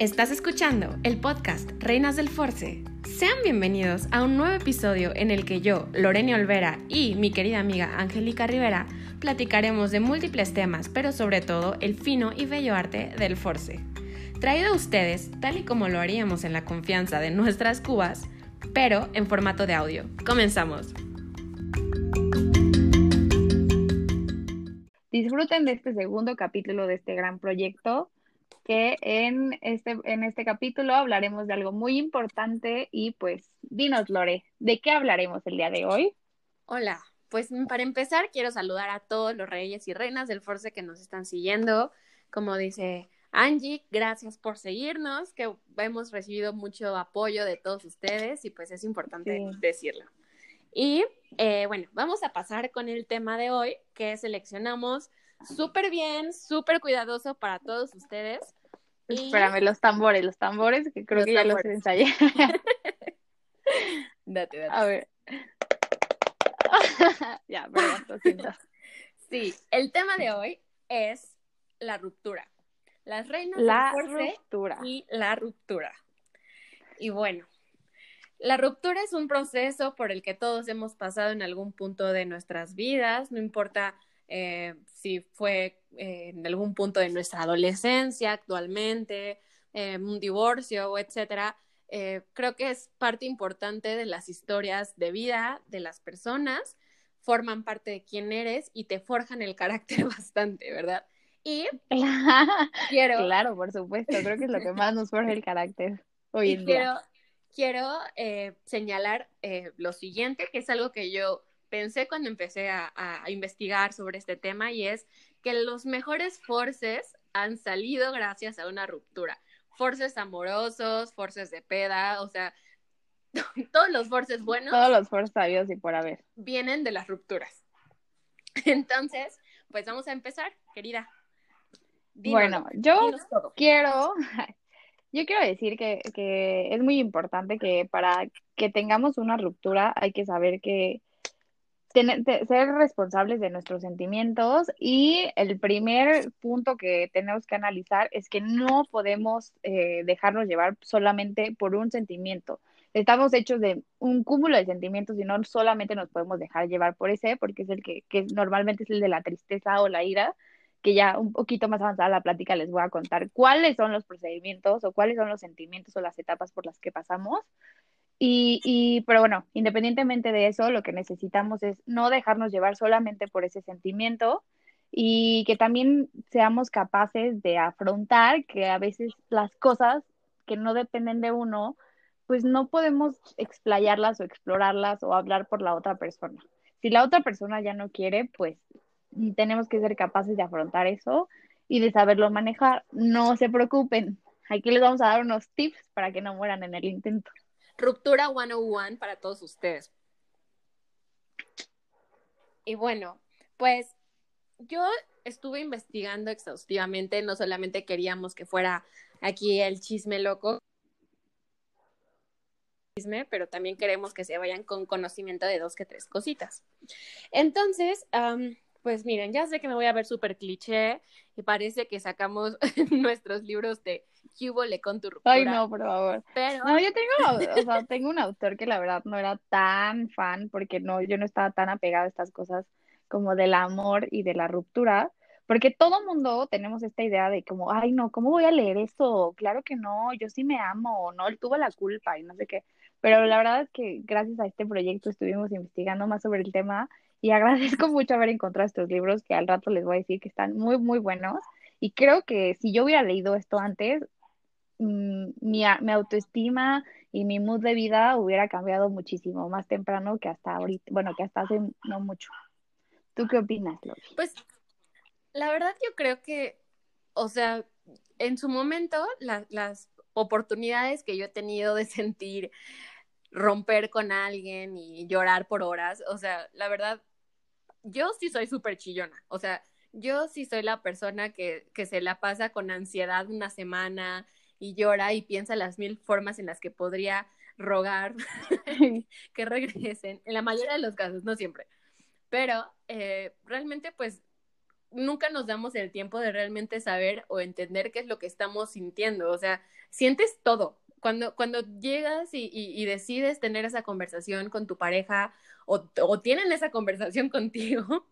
Estás escuchando el podcast Reinas del Force. Sean bienvenidos a un nuevo episodio en el que yo, Lorena Olvera y mi querida amiga Angélica Rivera platicaremos de múltiples temas, pero sobre todo el fino y bello arte del Force. Traído a ustedes, tal y como lo haríamos en la confianza de nuestras cubas, pero en formato de audio. Comenzamos. Disfruten de este segundo capítulo de este gran proyecto que en este, en este capítulo hablaremos de algo muy importante y pues dinos, Lore, ¿de qué hablaremos el día de hoy? Hola, pues para empezar quiero saludar a todos los reyes y reinas del Force que nos están siguiendo. Como dice Angie, gracias por seguirnos, que hemos recibido mucho apoyo de todos ustedes y pues es importante decirlo. Y eh, bueno, vamos a pasar con el tema de hoy que seleccionamos súper bien, súper cuidadoso para todos ustedes. Espérame, los tambores, los tambores, que creo que ya los ensayé. date, date. A ver. ya, perdón, lo siento. Sí, el tema de hoy es la ruptura. Las reinas la del ruptura. y la ruptura. Y bueno, la ruptura es un proceso por el que todos hemos pasado en algún punto de nuestras vidas, no importa eh, si fue eh, en algún punto de nuestra adolescencia, actualmente, eh, un divorcio, etcétera. creo que es parte importante de las historias de vida de las personas, forman parte de quién eres y te forjan el carácter bastante, ¿verdad? Y quiero. Claro, por supuesto, creo que es lo que más nos forja el carácter hoy en quiero, Quiero señalar lo siguiente, que es algo que yo pensé cuando empecé a, investigar sobre este tema y es que los mejores forces han salido gracias a una ruptura. Forces amorosos, forces de peda, o sea, todos los forces buenos. Todos los forces sabios y por haber. Vienen de las rupturas. Entonces, pues vamos a empezar, querida. bueno, yo quiero, yo quiero decir que, que es muy importante que para que tengamos una ruptura hay que saber que ser responsables de nuestros sentimientos y el primer punto que tenemos que analizar es que no podemos eh, dejarnos llevar solamente por un sentimiento. Estamos hechos de un cúmulo de sentimientos y no solamente nos podemos dejar llevar por ese, porque es el que, que normalmente es el de la tristeza o la ira, que ya un poquito más avanzada la plática les voy a contar cuáles son los procedimientos o cuáles son los sentimientos o las etapas por las que pasamos y, pero bueno, independientemente de eso, lo que necesitamos es no dejarnos llevar solamente por ese sentimiento y que también seamos capaces de afrontar que a veces las cosas que no dependen de uno, pues no podemos explayarlas o explorarlas o hablar por la otra persona. Si la otra persona ya no quiere, pues tenemos que ser capaces de afrontar eso y de saberlo manejar. No se preocupen, aquí les vamos a dar unos tips para que no mueran en el intento. Ruptura 101 para todos ustedes. Y bueno, pues yo estuve investigando exhaustivamente, no solamente queríamos que fuera aquí el chisme loco, pero también queremos que se vayan con conocimiento de dos que tres cositas. Entonces, pues miren, ya sé que me voy a ver súper cliché y parece que sacamos nuestros libros de le con tu ruptura. Ay, no, por favor. Pero... No, yo tengo, o sea, tengo un autor que la verdad no era tan fan porque no, yo no estaba tan apegada a estas cosas como del amor y de la ruptura, porque todo mundo tenemos esta idea de como, ay, no, ¿cómo voy a leer esto? Claro que no, yo sí me amo, no, él tuvo la culpa y no sé qué. Pero la verdad es que gracias a este proyecto estuvimos investigando más sobre el tema y agradezco mucho haber encontrado estos libros que al rato les voy a decir que están muy, muy buenos. Y creo que si yo hubiera leído esto antes, Mm, mi, mi, autoestima y mi mood de vida hubiera cambiado muchísimo más temprano que hasta ahorita, bueno, que hasta hace no mucho. ¿Tú qué opinas, Lori? Pues la verdad yo creo que, o sea, en su momento las oportunidades que yo he tenido de sentir romper con alguien y llorar por horas, o sea, la verdad, yo sí soy súper chillona, o sea, yo sí soy la persona que, que se la pasa con ansiedad una semana, y llora y piensa las mil formas en las que podría rogar que regresen, en la mayoría de los casos, no siempre. Pero eh, realmente, pues, nunca nos damos el tiempo de realmente saber o entender qué es lo que estamos sintiendo. O sea, sientes todo. Cuando, cuando llegas y, decides tener esa conversación con tu pareja o, o, tienen esa conversación contigo,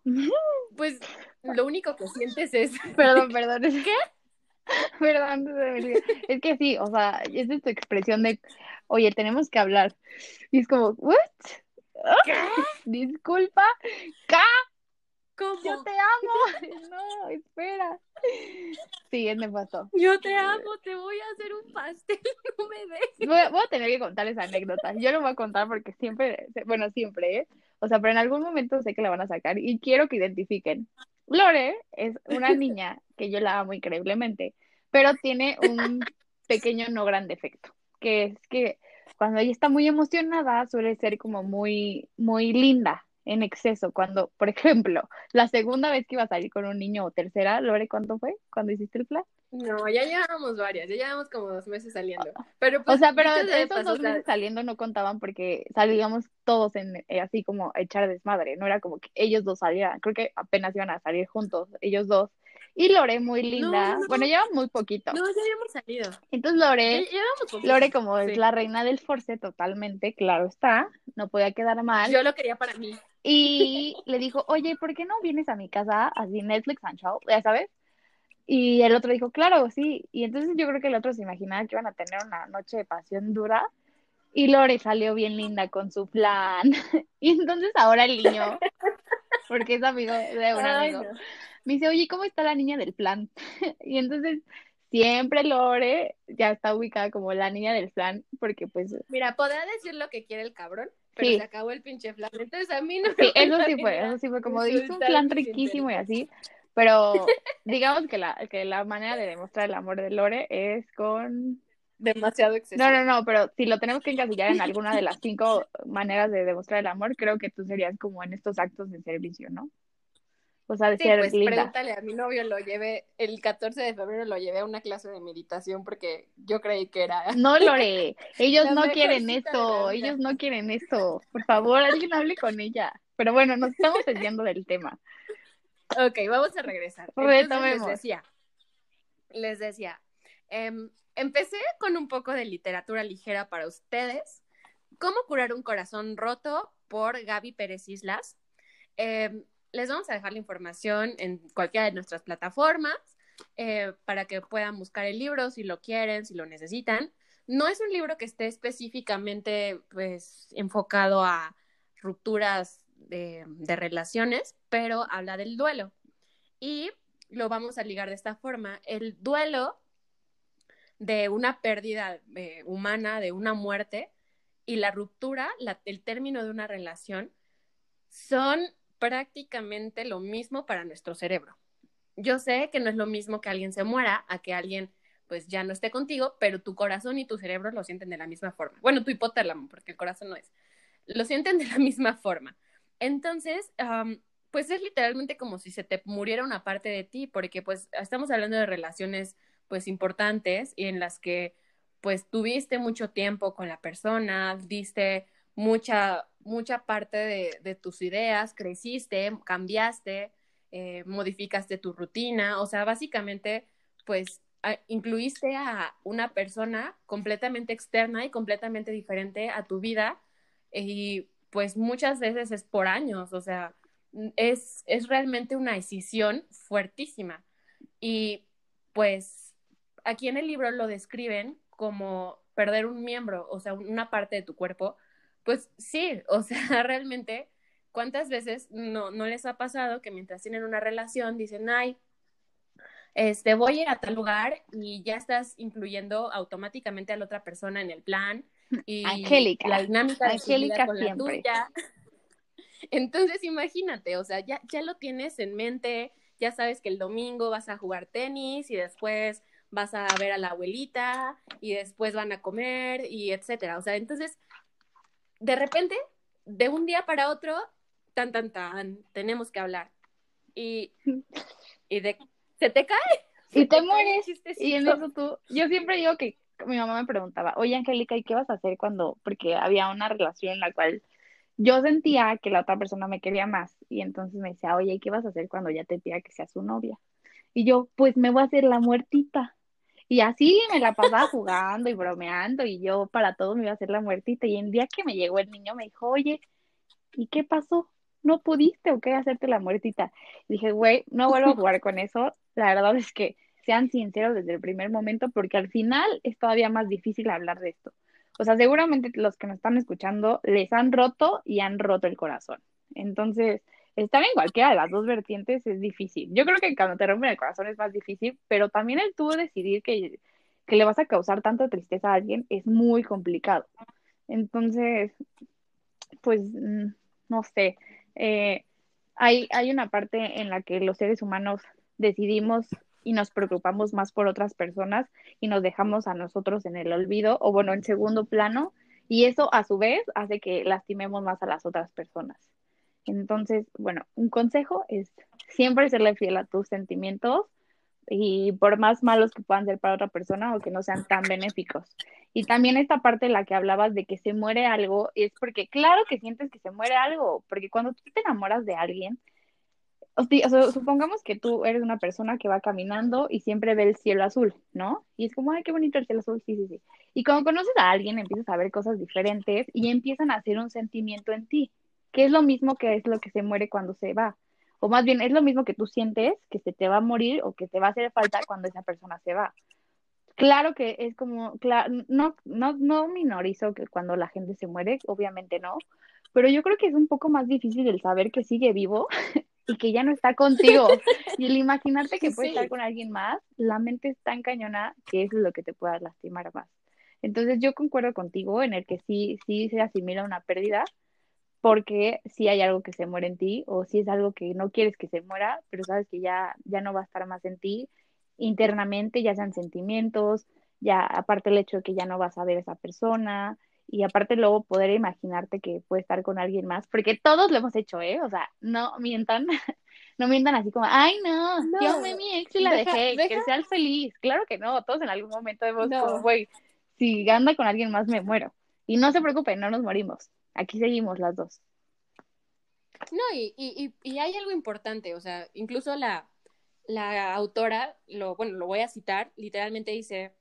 pues lo único que sientes es... Perdón, perdón, ¿es qué? Perdón, es que sí, o sea, es tu expresión de, oye, tenemos que hablar. Y es como, ¿what? ¿Qué? Disculpa, ¿qué? ¿Cómo? Yo te amo. No, espera. Sí, es nefasto. Yo te amo, te voy a hacer un pastel, no me dejes. Voy, a tener que contar esa anécdota. Yo lo voy a contar porque siempre, bueno, siempre, ¿eh? O sea, pero en algún momento sé que la van a sacar y quiero que identifiquen. Lore es una niña que yo la amo increíblemente, pero tiene un pequeño no gran defecto, que es que cuando ella está muy emocionada suele ser como muy, muy linda en exceso. Cuando, por ejemplo, la segunda vez que iba a salir con un niño o tercera, Lore, ¿cuánto fue cuando hiciste el plan? No, ya llevábamos varias, ya llevamos como dos meses saliendo. Pero pues, o sea, pero estos dos meses saliendo no contaban porque salíamos todos en eh, así como a echar desmadre, no era como que ellos dos salieran, creo que apenas iban a salir juntos, ellos dos. Y Lore, muy linda. Bueno, lleva muy poquito. No, ya habíamos salido. Entonces Lore, Lore como es la reina del force totalmente, claro está, no podía quedar mal. Yo lo quería para mí. Y le dijo, oye, ¿por qué no vienes a mi casa así Netflix and show? Ya sabes. Y el otro dijo, claro, sí. Y entonces yo creo que el otro se imaginaba que iban a tener una noche de pasión dura. Y Lore salió bien linda con su plan. y entonces ahora el niño, porque es amigo de un amigo, me dice, oye, ¿cómo está la niña del plan? y entonces siempre Lore ya está ubicada como la niña del plan, porque pues... Mira, podrá decir lo que quiere el cabrón, pero se acabó el pinche plan. Entonces a mí no Sí, eso sí fue, eso sí fue como hizo un plan riquísimo y así, pero digamos que la, que la manera de demostrar el amor de Lore es con demasiado excesivo. No, no, no, pero si lo tenemos que encasillar en alguna de las cinco maneras de demostrar el amor, creo que tú serías como en estos actos de servicio, ¿no? O sea, de ser pues, pregúntale a mi novio, lo llevé, el 14 de febrero lo llevé a una clase de meditación porque yo creí que era... No, Lore, ellos no quieren esto, ellos no quieren esto. Por favor, alguien hable con ella. Pero bueno, nos estamos desviando del tema. Ok, vamos a regresar. les decía, les decía, em, empecé con un poco de literatura ligera para ustedes. ¿Cómo curar un corazón roto? por Gaby Pérez Islas. Eh, les vamos a dejar la información en cualquiera de nuestras plataformas eh, para que puedan buscar el libro si lo quieren, si lo necesitan. No es un libro que esté específicamente pues, enfocado a rupturas de, relaciones, pero habla del duelo. Y lo vamos a ligar de esta forma. El duelo de una pérdida eh, humana, de una muerte, y la ruptura, el término de una relación, son prácticamente lo mismo para nuestro cerebro. Yo sé que no es lo mismo que alguien se muera a que alguien pues ya no esté contigo, pero tu corazón y tu cerebro lo sienten de la misma forma. Bueno, tu hipotálamo, porque el corazón no es. Lo sienten de la misma forma. Entonces, pues es literalmente como si se te muriera una parte de ti, porque pues estamos hablando de relaciones pues importantes y en las que pues tuviste mucho tiempo con la persona, diste mucha, mucha parte de, tus ideas, creciste, cambiaste, eh, modificaste tu rutina, o sea, básicamente, pues incluiste a una persona completamente externa y completamente diferente a tu vida y pues muchas veces es por años, o sea, es, es realmente una decisión fuertísima. Y pues aquí en el libro lo describen como perder un miembro, o sea, una parte de tu cuerpo, pues sí, o sea, realmente, ¿cuántas veces no, no les ha pasado que mientras tienen una relación dicen, ay, este, voy a ir a tal lugar y ya estás incluyendo automáticamente a la otra persona en el plan y Angélica. la dinámica de Angélica con la tuya. Entonces, imagínate, o sea, ya, ya lo tienes en mente, ya sabes que el domingo vas a jugar tenis y después vas a ver a la abuelita y después van a comer y etcétera. O sea, entonces de repente, de un día para otro, tan, tan, tan, tenemos que hablar. Y, y de, se te cae. Y te, mueres. Y en eso tú, yo siempre digo que mi mamá me preguntaba, oye Angélica, ¿y qué vas a hacer cuando, porque había una relación en la cual yo sentía que la otra persona me quería más y entonces me decía, oye, ¿qué vas a hacer cuando ya te pida que sea su novia? Y yo, pues me voy a hacer la muertita. Y así me la pasaba jugando y bromeando y yo para todo me iba a hacer la muertita. Y el día que me llegó el niño me dijo, oye, ¿y qué pasó? ¿No pudiste o qué hacerte la muertita? Dije, güey, no vuelvo a jugar con eso. La verdad es que sean sinceros desde el primer momento porque al final es todavía más difícil hablar de esto. O sea, seguramente los que nos están escuchando les han roto y han roto el corazón. Entonces, estar en cualquiera de las dos vertientes es difícil. Yo creo que cuando te rompen el corazón es más difícil, pero también el tú decidir que, que le vas a causar tanta tristeza a alguien es muy complicado. Entonces, pues, mm, no sé, eh, hay, hay una parte en la que los seres humanos decidimos y nos preocupamos más por otras personas y nos dejamos a nosotros en el olvido o bueno, en segundo plano y eso a su vez hace que lastimemos más a las otras personas. Entonces, bueno, un consejo es siempre serle fiel a tus sentimientos y por más malos que puedan ser para otra persona o que no sean tan benéficos. Y también esta parte la que hablabas de que se muere algo, es porque claro que sientes que se muere algo, porque cuando tú te enamoras de alguien, supongamos que tú eres una persona que va caminando y siempre ve el cielo azul, ¿no? Y es como, ay, qué bonito el cielo azul, sí, sí, sí. Y cuando conoces a alguien, empiezas a ver cosas diferentes y empiezan a hacer un sentimiento en ti, que es lo mismo que es lo que se muere cuando se va. O más bien, es lo mismo que tú sientes que se te va a morir o que te va a hacer falta cuando esa persona se va. Claro que es como, claro, no, no, no minorizo que cuando la gente se muere, obviamente no, pero yo creo que es un poco más difícil el saber que sigue vivo y que ya no está contigo. y el imaginarte que puede estar con alguien más, la mente es tan cañona que es lo que te pueda lastimar más. Entonces yo concuerdo contigo en el que sí, sí se asimila una pérdida, porque si hay algo que se muere en ti, o si es algo que no quieres que se muera, pero sabes que ya, ya no va a estar más en ti internamente, ya sean sentimientos, ya aparte el hecho de que ya no vas a ver a esa persona, y aparte luego poder imaginarte que puede estar con alguien más, porque todos lo hemos hecho, ¿eh? O sea, no mientan, no mientan así como, ay, no, yo amé mi ex y la dejé, que sea feliz. Claro que no, todos en algún momento hemos como, güey, si anda con alguien más me muero. Y no se preocupen, no nos morimos. Aquí seguimos las dos. No, y, y, y hay algo importante, o sea, incluso la, la autora, lo, bueno, lo voy a citar, literalmente dice,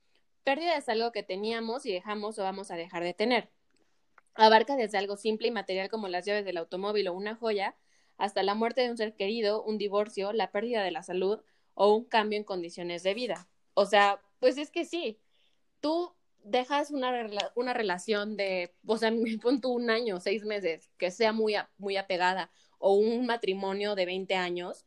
Pérdida es algo que teníamos y dejamos o vamos a dejar de tener. Abarca desde algo simple y material como las llaves del automóvil o una joya, hasta la muerte de un ser querido, un divorcio, la pérdida de la salud o un cambio en condiciones de vida. O sea, pues es que sí, tú dejas una, una relación de, o sea, pon tú un año, seis meses, que sea muy, muy apegada, o un matrimonio de 20 años,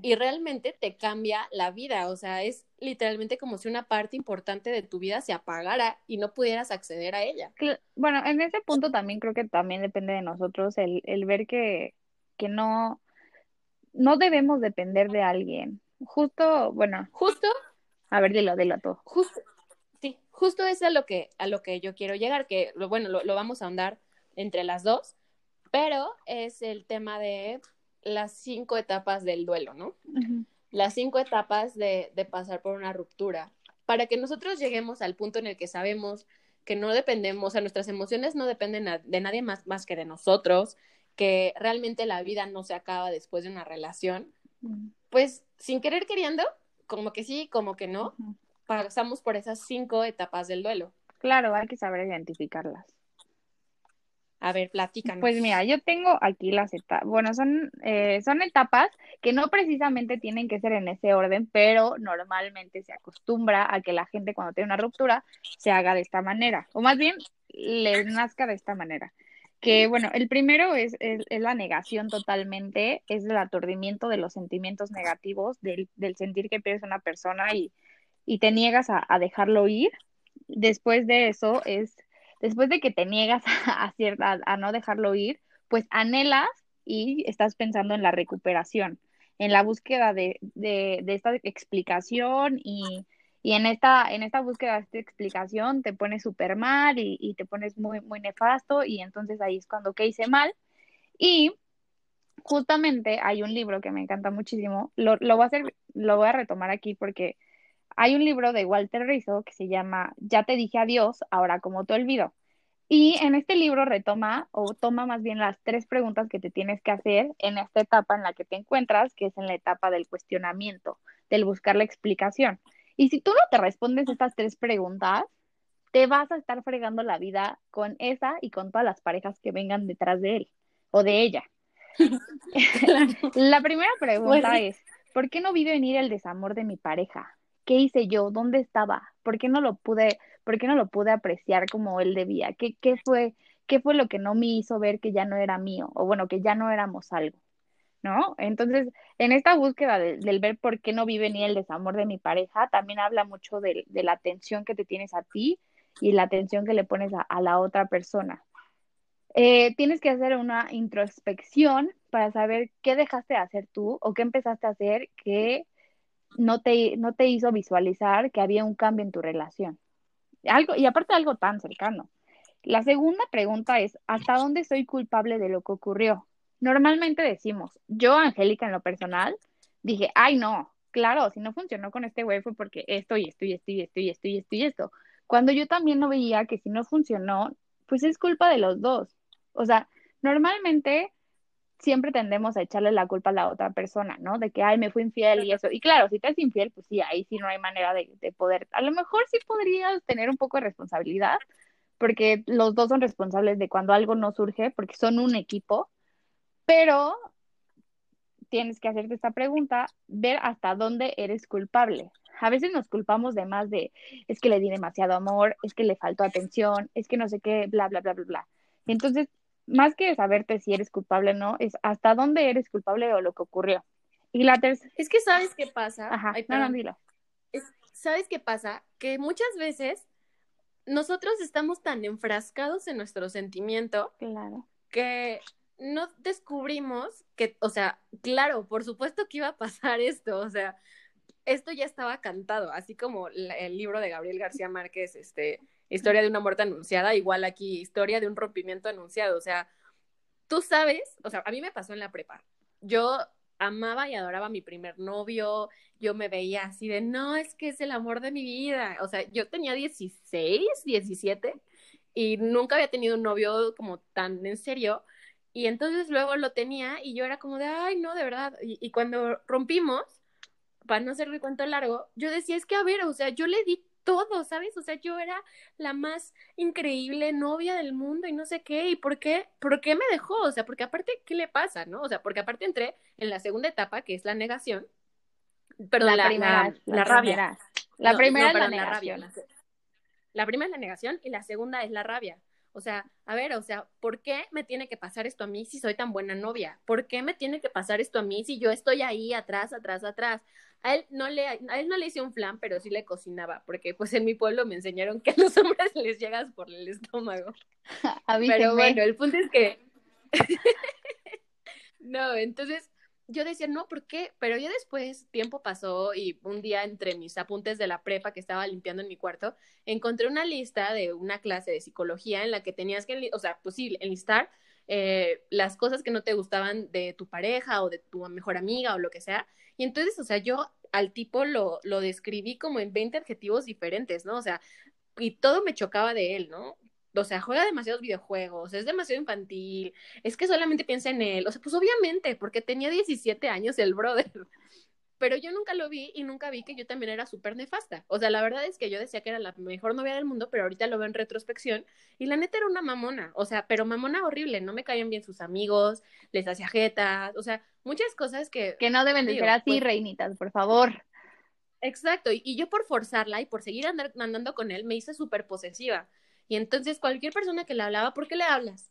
y realmente te cambia la vida, o sea, es literalmente como si una parte importante de tu vida se apagara y no pudieras acceder a ella. Bueno, en ese punto también creo que también depende de nosotros el, el ver que, que no, no debemos depender de alguien. Justo, bueno. Justo. A ver, dilo, dilo todo. Justo, justo es a lo que, a lo que yo quiero llegar, que bueno, lo, lo vamos a ahondar entre las dos, pero es el tema de las cinco etapas del duelo, ¿no? Las cinco etapas de, de pasar por una ruptura, para que nosotros lleguemos al punto en el que sabemos que no dependemos, o sea, nuestras emociones no dependen de nadie más, más que de nosotros, que realmente la vida no se acaba después de una relación, pues sin querer queriendo, como que sí, como que no, pasamos por esas cinco etapas del duelo. Claro, hay que saber identificarlas. A ver, platícanos. Pues mira, yo tengo aquí las etapas. Bueno, son, eh, son etapas que no precisamente tienen que ser en ese orden, pero normalmente se acostumbra a que la gente cuando tiene una ruptura se haga de esta manera, o más bien les nazca de esta manera. Que bueno, el primero es, es, la negación totalmente, es el aturdimiento de los sentimientos negativos, del, del sentir que pierdes una persona y, y te niegas a, a dejarlo ir. Después de eso es después de que te niegas a, a, no dejarlo ir, pues anhelas y estás pensando en la recuperación, en la búsqueda de, de, esta explicación y, y, en, esta, en esta búsqueda de esta explicación te pones súper mal y, y, te pones muy, muy nefasto y entonces ahí es cuando que hice mal. Y justamente hay un libro que me encanta muchísimo, lo, lo, voy a hacer, lo voy a retomar aquí porque hay un libro de Walter Rizzo que se llama Ya te dije adiós, ahora como te olvido. Y en este libro retoma o toma más bien las tres preguntas que te tienes que hacer en esta etapa en la que te encuentras, que es en la etapa del cuestionamiento, del buscar la explicación. Y si tú no te respondes estas tres preguntas, te vas a estar fregando la vida con esa y con todas las parejas que vengan detrás de él o de ella. la primera pregunta es, ¿por qué no vi venir el desamor de mi pareja? ¿Qué hice yo? ¿Dónde estaba? ¿Por qué no lo pude ¿Por qué no lo pude apreciar como él debía? ¿Qué, qué, fue, ¿Qué fue lo que no me hizo ver que ya no era mío? O bueno, que ya no éramos algo, ¿no? Entonces, en esta búsqueda del ver por qué no vive ni el desamor de mi pareja, también habla mucho de, la atención que te tienes a ti y la atención que le pones a, la otra persona. Eh, tienes que hacer una introspección para saber qué dejaste de hacer tú o qué empezaste a hacer que no te, no te hizo visualizar que había un cambio en tu relación algo, y aparte algo tan cercano. La segunda pregunta es, ¿hasta dónde soy culpable de lo que ocurrió? Normalmente decimos, yo, Angélica, en lo personal, dije, ay, no, claro, si no funcionó con este güey fue porque esto y esto y esto y esto y esto y esto y esto. Cuando yo también no veía que si no funcionó, pues es culpa de los dos. O sea, normalmente siempre tendemos a echarle la culpa a la otra persona, ¿no? De que, ay, me fui infiel y eso. Y claro, si te es infiel, pues sí, ahí sí no hay manera de, de, poder. A lo mejor sí podrías tener un poco de responsabilidad, porque los dos son responsables de cuando algo no surge, porque son un equipo, pero tienes que hacerte esta pregunta, ver hasta dónde eres culpable. A veces nos culpamos de más de, es que le di demasiado amor, es que le faltó atención, es que no sé qué, bla, bla, bla, bla, bla. Entonces, más que saberte si eres culpable o no, es hasta dónde eres culpable o lo que ocurrió. Y la tercera. Es que sabes qué pasa. Ajá, no, ¿Sabes qué pasa? Que muchas veces nosotros estamos tan enfrascados en nuestro sentimiento claro. que no descubrimos que, o sea, claro, por supuesto que iba a pasar esto, o sea, esto ya estaba cantado, así como el libro de Gabriel García Márquez, este, historia de una muerte anunciada, igual aquí, historia de un rompimiento anunciado. O sea, tú sabes, o sea, a mí me pasó en la prepa. Yo amaba y adoraba a mi primer novio, yo me veía así de, no, es que es el amor de mi vida. O sea, yo tenía 16, 17 y nunca había tenido un novio como tan en serio. Y entonces luego lo tenía y yo era como de, ay, no, de verdad. Y, cuando rompimos, para no hacerle cuento largo, yo decía, es que a ver, o sea, yo le di todo, ¿sabes? O sea, yo era la más increíble novia del mundo y no sé qué, ¿y por qué? ¿Por qué me dejó? O sea, porque aparte, ¿qué le pasa, no? O sea, porque aparte entré en la segunda etapa, que es la negación, perdón, la, primera, la, rabia. La primera es la negación. la primera es la negación y la segunda es la rabia. O sea, a ver, o sea, ¿por qué me tiene que pasar esto a mí si soy tan buena novia? ¿Por qué me tiene que pasar esto a mí si yo estoy ahí atrás, atrás, atrás? A él no le, a él no le hice un flan, pero sí le cocinaba, porque pues en mi pueblo me enseñaron que a los hombres les llegas por el estómago. pero bueno, el punto es que no, entonces yo decía, no, ¿por qué? Pero ya después, tiempo pasó y un día entre mis apuntes de la prepa que estaba limpiando en mi cuarto, encontré una lista de una clase de psicología en la que tenías que, o sea, pues sí, enlistar eh, las cosas que no te gustaban de tu pareja o de tu mejor amiga o lo que sea. Y entonces, o sea, yo al tipo lo, lo describí como en 20 adjetivos diferentes, ¿no? O sea, y todo me chocaba de él, ¿no? o sea, juega demasiados videojuegos, es demasiado infantil, es que solamente piensa en él, o sea, pues obviamente, porque tenía 17 años el brother, pero yo nunca lo vi y nunca vi que yo también era súper nefasta, o sea, la verdad es que yo decía que era la mejor novia del mundo, pero ahorita lo veo en retrospección y la neta era una mamona, o sea, pero mamona horrible, no me caían bien sus amigos, les hacía jetas, o sea, muchas cosas que... Que no deben de ser así, pues reinitas, por favor. Exacto, y, yo por forzarla y por seguir andando con él me hice súper posesiva. Y entonces cualquier persona que le hablaba, ¿por qué le hablas?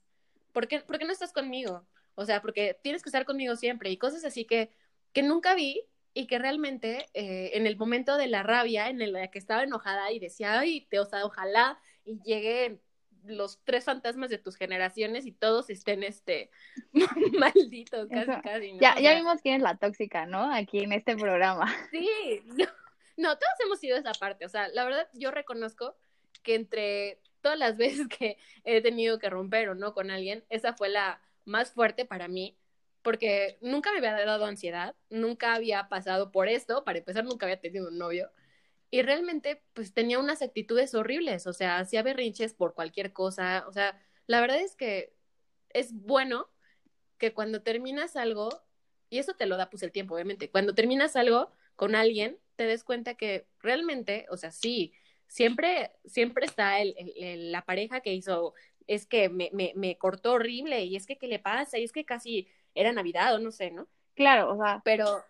¿Por qué, ¿Por qué no estás conmigo? O sea, porque tienes que estar conmigo siempre y cosas así que, que nunca vi y que realmente eh, en el momento de la rabia, en el que estaba enojada y decía, ay, te, o sea, ojalá y lleguen los tres fantasmas de tus generaciones y todos estén este malditos, casi, casi. Ya, ya vimos quién es la tóxica, ¿no? Aquí en este programa. Sí, no, todos hemos sido esa parte. O sea, la verdad, yo reconozco que entre todas las veces que he tenido que romper o no con alguien, esa fue la más fuerte para mí, porque nunca me había dado ansiedad, nunca había pasado por esto, para empezar nunca había tenido un novio, y realmente pues tenía unas actitudes horribles, o sea, hacía berrinches por cualquier cosa, o sea, la verdad es que es bueno que cuando terminas algo, y eso te lo da pues el tiempo, obviamente, cuando terminas algo con alguien, te des cuenta que realmente, o sea, sí, siempre, siempre está el, la pareja que hizo, es que me, me, me cortó horrible, y es que, ¿qué le pasa? Y es que casi era Navidad o no sé, ¿no? Claro, o sea. Pero,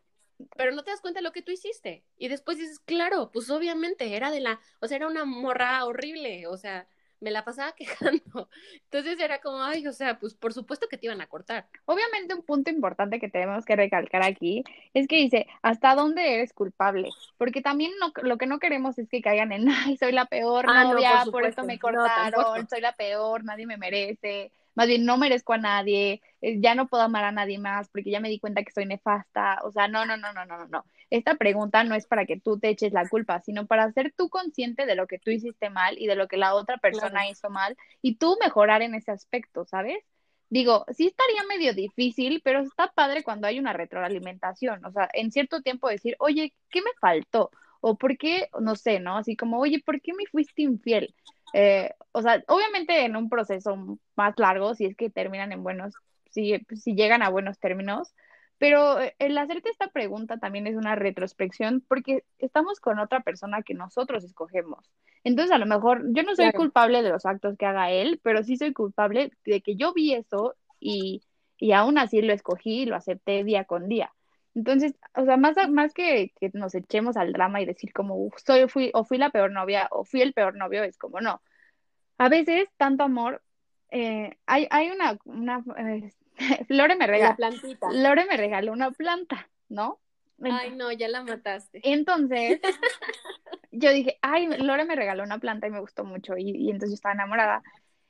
pero no te das cuenta de lo que tú hiciste. Y después dices, claro, pues obviamente era de la, o sea, era una morra horrible, o sea, me la pasaba quejando. Entonces era como, ay, o sea, pues por supuesto que te iban a cortar. Obviamente un punto importante que tenemos que recalcar aquí es que dice, ¿hasta dónde eres culpable? Porque también no, lo que no queremos es que caigan en, ay, soy la peor ah, novia, por, esto me cortaron, soy la peor, nadie me merece más bien no merezco a nadie, eh, ya no puedo amar a nadie más porque ya me di cuenta que soy nefasta, o sea, no, no, no, no, no, no. Esta pregunta no es para que tú te eches la culpa, sino para ser tú consciente de lo que tú hiciste mal y de lo que la otra persona hizo mal y tú mejorar en ese aspecto, ¿sabes? Digo, sí estaría medio difícil, pero está padre cuando hay una retroalimentación, o sea, en cierto tiempo decir, oye, ¿qué me faltó? O por qué, no sé, ¿no? Así como, oye, ¿por qué me fuiste infiel? Eh, o sea, obviamente en un proceso más largo, si es que terminan en buenos, si, si llegan a buenos términos, pero eh, el hacerte esta pregunta también es una retrospección porque estamos con otra persona que nosotros escogemos. Entonces, a lo mejor yo no soy culpable de los actos que haga él, pero sí soy culpable de que yo vi eso y, y aún así lo escogí y lo acepté día con día. Entonces, o sea, más, más que, que nos echemos al drama y decir como soy, fui, o fui la peor novia, o fui el peor novio, es como no. A veces, tanto amor, eh, hay, hay una, una eh, Lore me regaló, Lore me regaló una planta, ¿no? Ay, no, ya la mataste. Entonces, yo dije, ay, Lore me regaló una planta y me gustó mucho, y, y entonces yo estaba enamorada.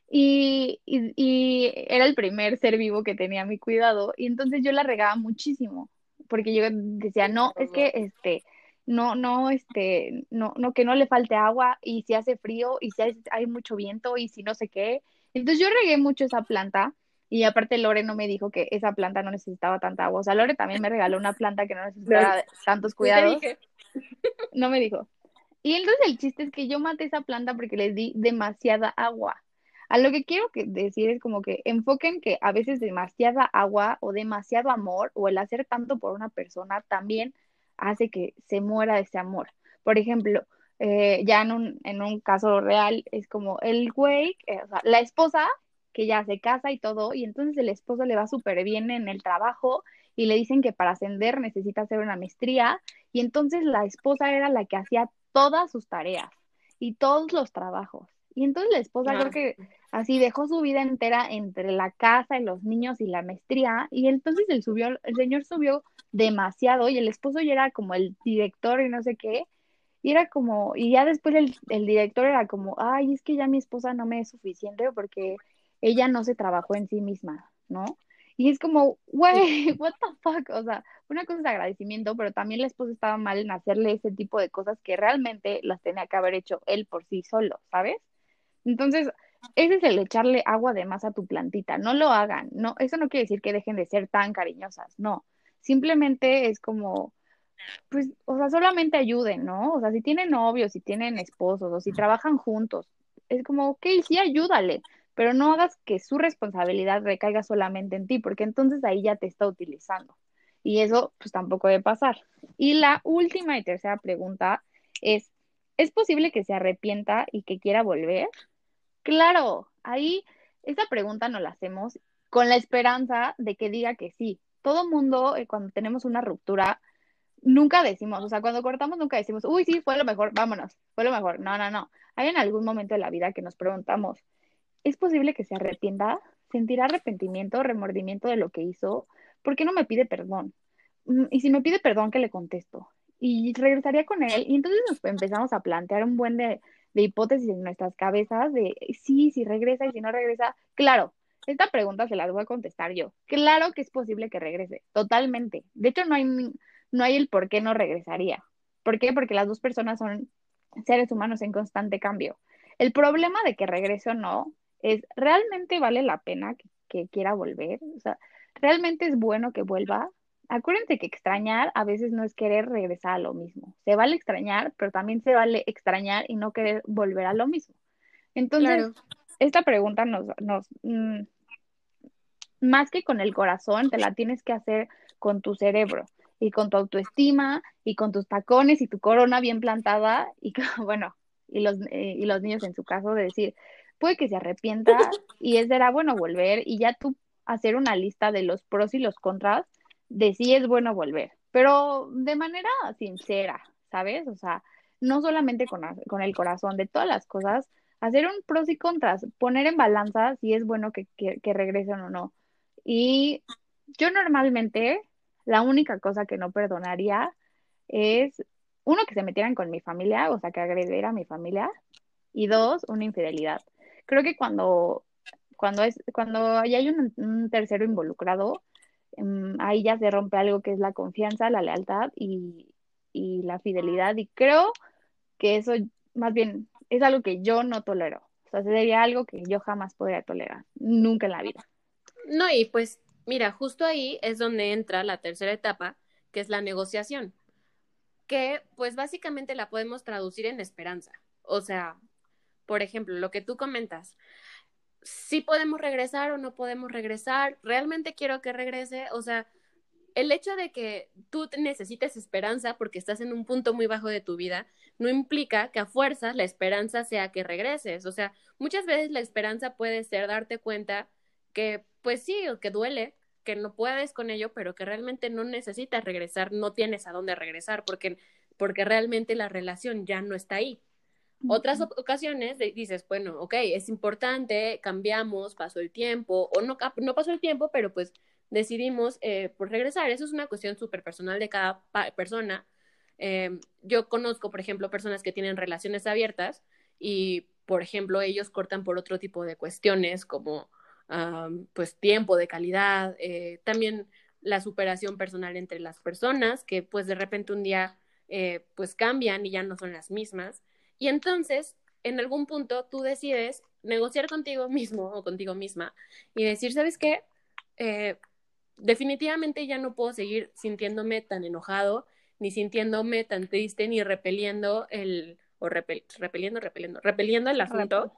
Y, y, y, era el primer ser vivo que tenía mi cuidado, y entonces yo la regaba muchísimo porque yo decía, no, es que este, no, no, este, no, no, que no le falte agua y si hace frío y si hay, mucho viento y si no sé qué. Entonces yo regué mucho esa planta y aparte Lore no me dijo que esa planta no necesitaba tanta agua. O sea, Lore también me regaló una planta que no necesitaba tantos cuidados. No me dijo. Y entonces el chiste es que yo maté esa planta porque le di demasiada agua. A lo que quiero que decir es como que enfoquen que a veces demasiada agua o demasiado amor o el hacer tanto por una persona también hace que se muera ese amor. Por ejemplo, eh, ya en un, en un caso real es como el güey, eh, o sea, la esposa que ya se casa y todo, y entonces el esposo le va súper bien en el trabajo y le dicen que para ascender necesita hacer una maestría, y entonces la esposa era la que hacía todas sus tareas y todos los trabajos. Y entonces la esposa creo que así dejó su vida entera entre la casa y los niños y la maestría y entonces el subió el señor subió demasiado y el esposo ya era como el director y no sé qué y era como y ya después el, el director era como ay es que ya mi esposa no me es suficiente porque ella no se trabajó en sí misma no y es como güey what the fuck o sea una cosa es agradecimiento pero también la esposa estaba mal en hacerle ese tipo de cosas que realmente las tenía que haber hecho él por sí solo sabes entonces ese es el echarle agua de más a tu plantita. No lo hagan. No, eso no quiere decir que dejen de ser tan cariñosas. No. Simplemente es como, pues, o sea, solamente ayuden, ¿no? O sea, si tienen novios, si tienen esposos, o si trabajan juntos, es como, ok, sí, ayúdale, pero no hagas que su responsabilidad recaiga solamente en ti, porque entonces ahí ya te está utilizando. Y eso, pues, tampoco debe pasar. Y la última y tercera pregunta es, ¿es posible que se arrepienta y que quiera volver? Claro, ahí esa pregunta nos la hacemos con la esperanza de que diga que sí. Todo mundo, eh, cuando tenemos una ruptura, nunca decimos, o sea, cuando cortamos nunca decimos, uy, sí, fue lo mejor, vámonos, fue lo mejor. No, no, no. Hay en algún momento de la vida que nos preguntamos, ¿es posible que se arrepienta? ¿Sentirá arrepentimiento, remordimiento de lo que hizo? ¿Por qué no me pide perdón? Mm, y si me pide perdón, ¿qué le contesto? Y regresaría con él. Y entonces nos empezamos a plantear un buen de de hipótesis en nuestras cabezas de sí, si regresa y si no regresa. Claro, esta pregunta se la voy a contestar yo. Claro que es posible que regrese, totalmente. De hecho, no hay, no hay el por qué no regresaría. ¿Por qué? Porque las dos personas son seres humanos en constante cambio. El problema de que regrese o no es, ¿realmente vale la pena que, que quiera volver? O sea, ¿realmente es bueno que vuelva? Acuérdense que extrañar a veces no es querer regresar a lo mismo. Se vale extrañar, pero también se vale extrañar y no querer volver a lo mismo. Entonces, esta pregunta nos, nos mm, más que con el corazón, te la tienes que hacer con tu cerebro y con tu autoestima y con tus tacones y tu corona bien plantada y bueno, y los, eh, y los niños en su caso de decir, puede que se arrepienta y es será bueno volver y ya tú hacer una lista de los pros y los contras de si es bueno volver, pero de manera sincera, ¿sabes? O sea, no solamente con, con el corazón, de todas las cosas, hacer un pros y contras, poner en balanza si es bueno que, que regresen o no. Y yo normalmente, la única cosa que no perdonaría es, uno, que se metieran con mi familia, o sea, que agredieran a mi familia, y dos, una infidelidad. Creo que cuando, cuando, es, cuando hay un, tercero involucrado, ahí ya se rompe algo que es la confianza, la lealtad y, y la fidelidad. Y creo que eso, más bien, es algo que yo no tolero. O sea, sería algo que yo jamás podría tolerar, nunca en la vida. No, y pues mira, justo ahí es donde entra la tercera etapa, que es la negociación, que pues básicamente la podemos traducir en esperanza. O sea, por ejemplo, lo que tú comentas, si podemos regresar o no podemos regresar, realmente quiero que regrese, o sea, el hecho de que tú necesites esperanza porque estás en un punto muy bajo de tu vida, no implica que a fuerzas la esperanza sea que regreses. O sea, muchas veces la esperanza puede ser darte cuenta que pues sí, que duele, que no puedes con ello, pero que realmente no necesitas regresar, no tienes a dónde regresar, porque, porque realmente la relación ya no está ahí. Otras ocasiones dices, bueno, ok, es importante, cambiamos, pasó el tiempo, o no, no pasó el tiempo, pero pues decidimos eh, por regresar. Eso es una cuestión súper personal de cada persona. Em, yo conozco, por ejemplo, personas que tienen relaciones abiertas y, por ejemplo, ellos cortan por otro tipo de cuestiones como pues tiempo de calidad, eh, también la superación personal entre las personas, que pues de repente un día eh, pues cambian y ya no son las mismas. Y entonces, en algún punto, tú decides negociar contigo mismo o contigo misma y decir, ¿sabes qué? Eh, definitivamente ya no puedo seguir sintiéndome tan enojado, ni sintiéndome tan triste, ni repeliendo el, o repeliendo, repeliendo, repeliendo el asunto.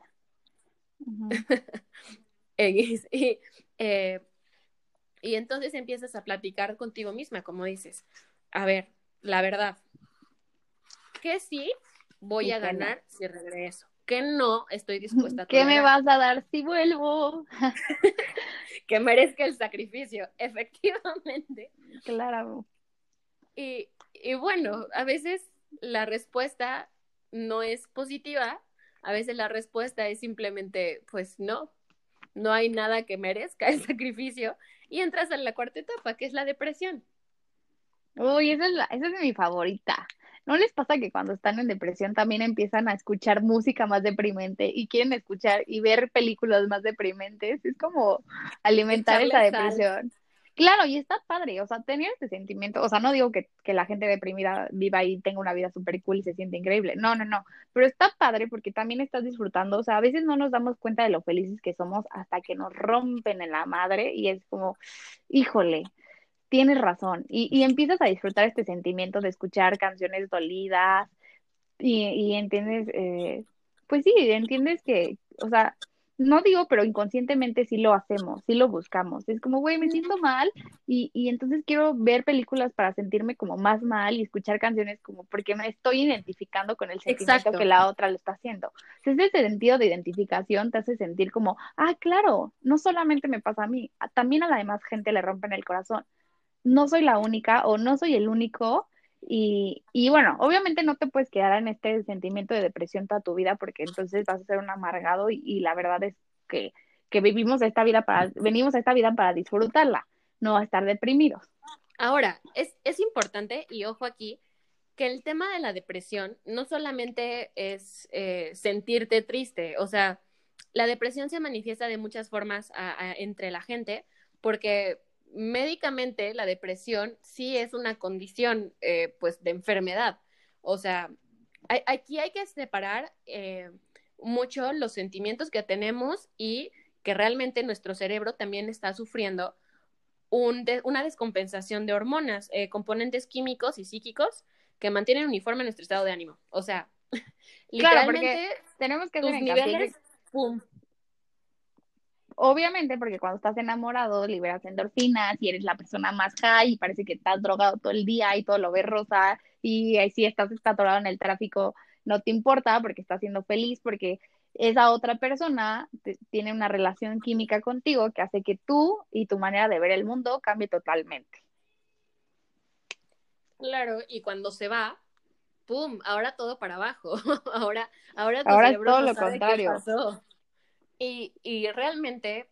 y, eh, y entonces empiezas a platicar contigo misma, como dices, a ver, la verdad, que sí voy a ganar si regreso, que no estoy dispuesta a ¿Qué me vas a dar si vuelvo? que merezca el sacrificio, efectivamente. Claro. Y, y bueno, a veces la respuesta no es positiva, a veces la respuesta es simplemente, pues no, no hay nada que merezca el sacrificio y entras en la cuarta etapa, que es la depresión. Uy, esa es, la, esa es mi favorita. ¿No les pasa que cuando están en depresión también empiezan a escuchar música más deprimente y quieren escuchar y ver películas más deprimentes? Es como alimentar esa depresión. Claro, y está padre, o sea, tener este sentimiento, o sea, no digo que, que la gente deprimida viva y tenga una vida súper cool y se siente increíble, no, no, no, pero está padre porque también estás disfrutando, o sea, a veces no nos damos cuenta de lo felices que somos hasta que nos rompen en la madre y es como, híjole, tienes razón, y, y empiezas a disfrutar este sentimiento de escuchar canciones dolidas y, y entiendes, eh, pues sí, entiendes que, o sea, no digo, pero inconscientemente sí lo hacemos, sí lo buscamos. Es como, güey, me siento mal y, y entonces quiero ver películas para sentirme como más mal y escuchar canciones como porque me estoy identificando con el sentimiento que la otra lo está haciendo. Entonces, ese sentido de identificación te hace sentir como, ah, claro, no solamente me pasa a mí, también a la demás gente le rompen el corazón. No soy la única o no soy el único y, y, bueno, obviamente no te puedes quedar en este sentimiento de depresión toda tu vida porque entonces vas a ser un amargado y, la verdad es que, que, vivimos esta vida para, venimos a esta vida para disfrutarla, no a estar deprimidos. Ahora, es, es importante, y ojo aquí, que el tema de la depresión no solamente es eh, sentirte triste, o sea, la depresión se manifiesta de muchas formas entre la gente, porque médicamente la depresión sí es una condición eh, pues de enfermedad. O sea, aquí hay que separar eh, mucho los sentimientos que tenemos y que realmente nuestro cerebro también está sufriendo una descompensación de hormonas, eh, componentes químicos y psíquicos que mantienen uniforme nuestro estado de ánimo. O sea, literalmente tenemos que hacer niveles, Obviamente, porque cuando estás enamorado liberas endorfinas y eres la persona más high y parece que estás drogado todo el día y todo lo ves rosa y ahí sí estás atorado en el tráfico, no te importa porque estás siendo feliz, porque esa otra persona tiene una relación química contigo que hace que tú y tu manera de ver el mundo cambie totalmente. Claro, y cuando se va, ¡pum! Ahora todo para abajo. ahora, ahora, ahora es todo lo contrario. Y, realmente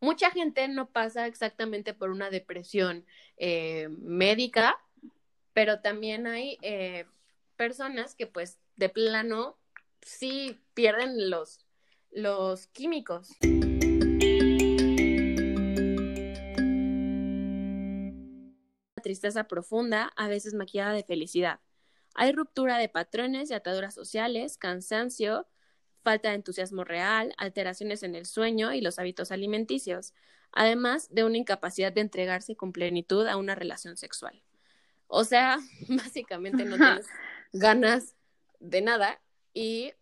mucha gente no pasa exactamente por una depresión eh, médica, pero también hay eh, personas que pues de plano sí pierden los, los químicos. tristeza profunda, a veces maquillada de felicidad. Hay ruptura de patrones y ataduras sociales, cansancio, falta de entusiasmo real, alteraciones en el sueño y los hábitos alimenticios, además de una incapacidad de entregarse con plenitud a una relación sexual. O sea, básicamente no tienes ganas de nada y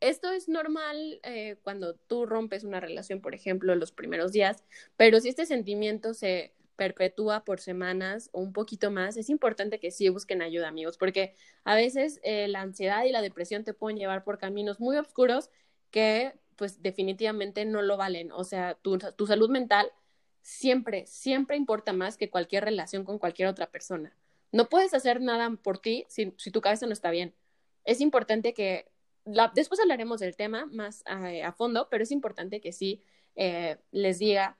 esto es normal eh, cuando tú rompes una relación, por ejemplo, los primeros días, pero si este sentimiento se perpetúa por semanas o un poquito más, es importante que sí busquen ayuda, amigos, porque a veces eh, la ansiedad y la depresión te pueden llevar por caminos muy oscuros que pues definitivamente no lo valen. O sea, tu, tu salud mental siempre, siempre importa más que cualquier relación con cualquier otra persona. No puedes hacer nada por ti si, si tu cabeza no está bien. Es importante que después hablaremos del tema más eh, a, fondo, pero es importante que sí eh, les diga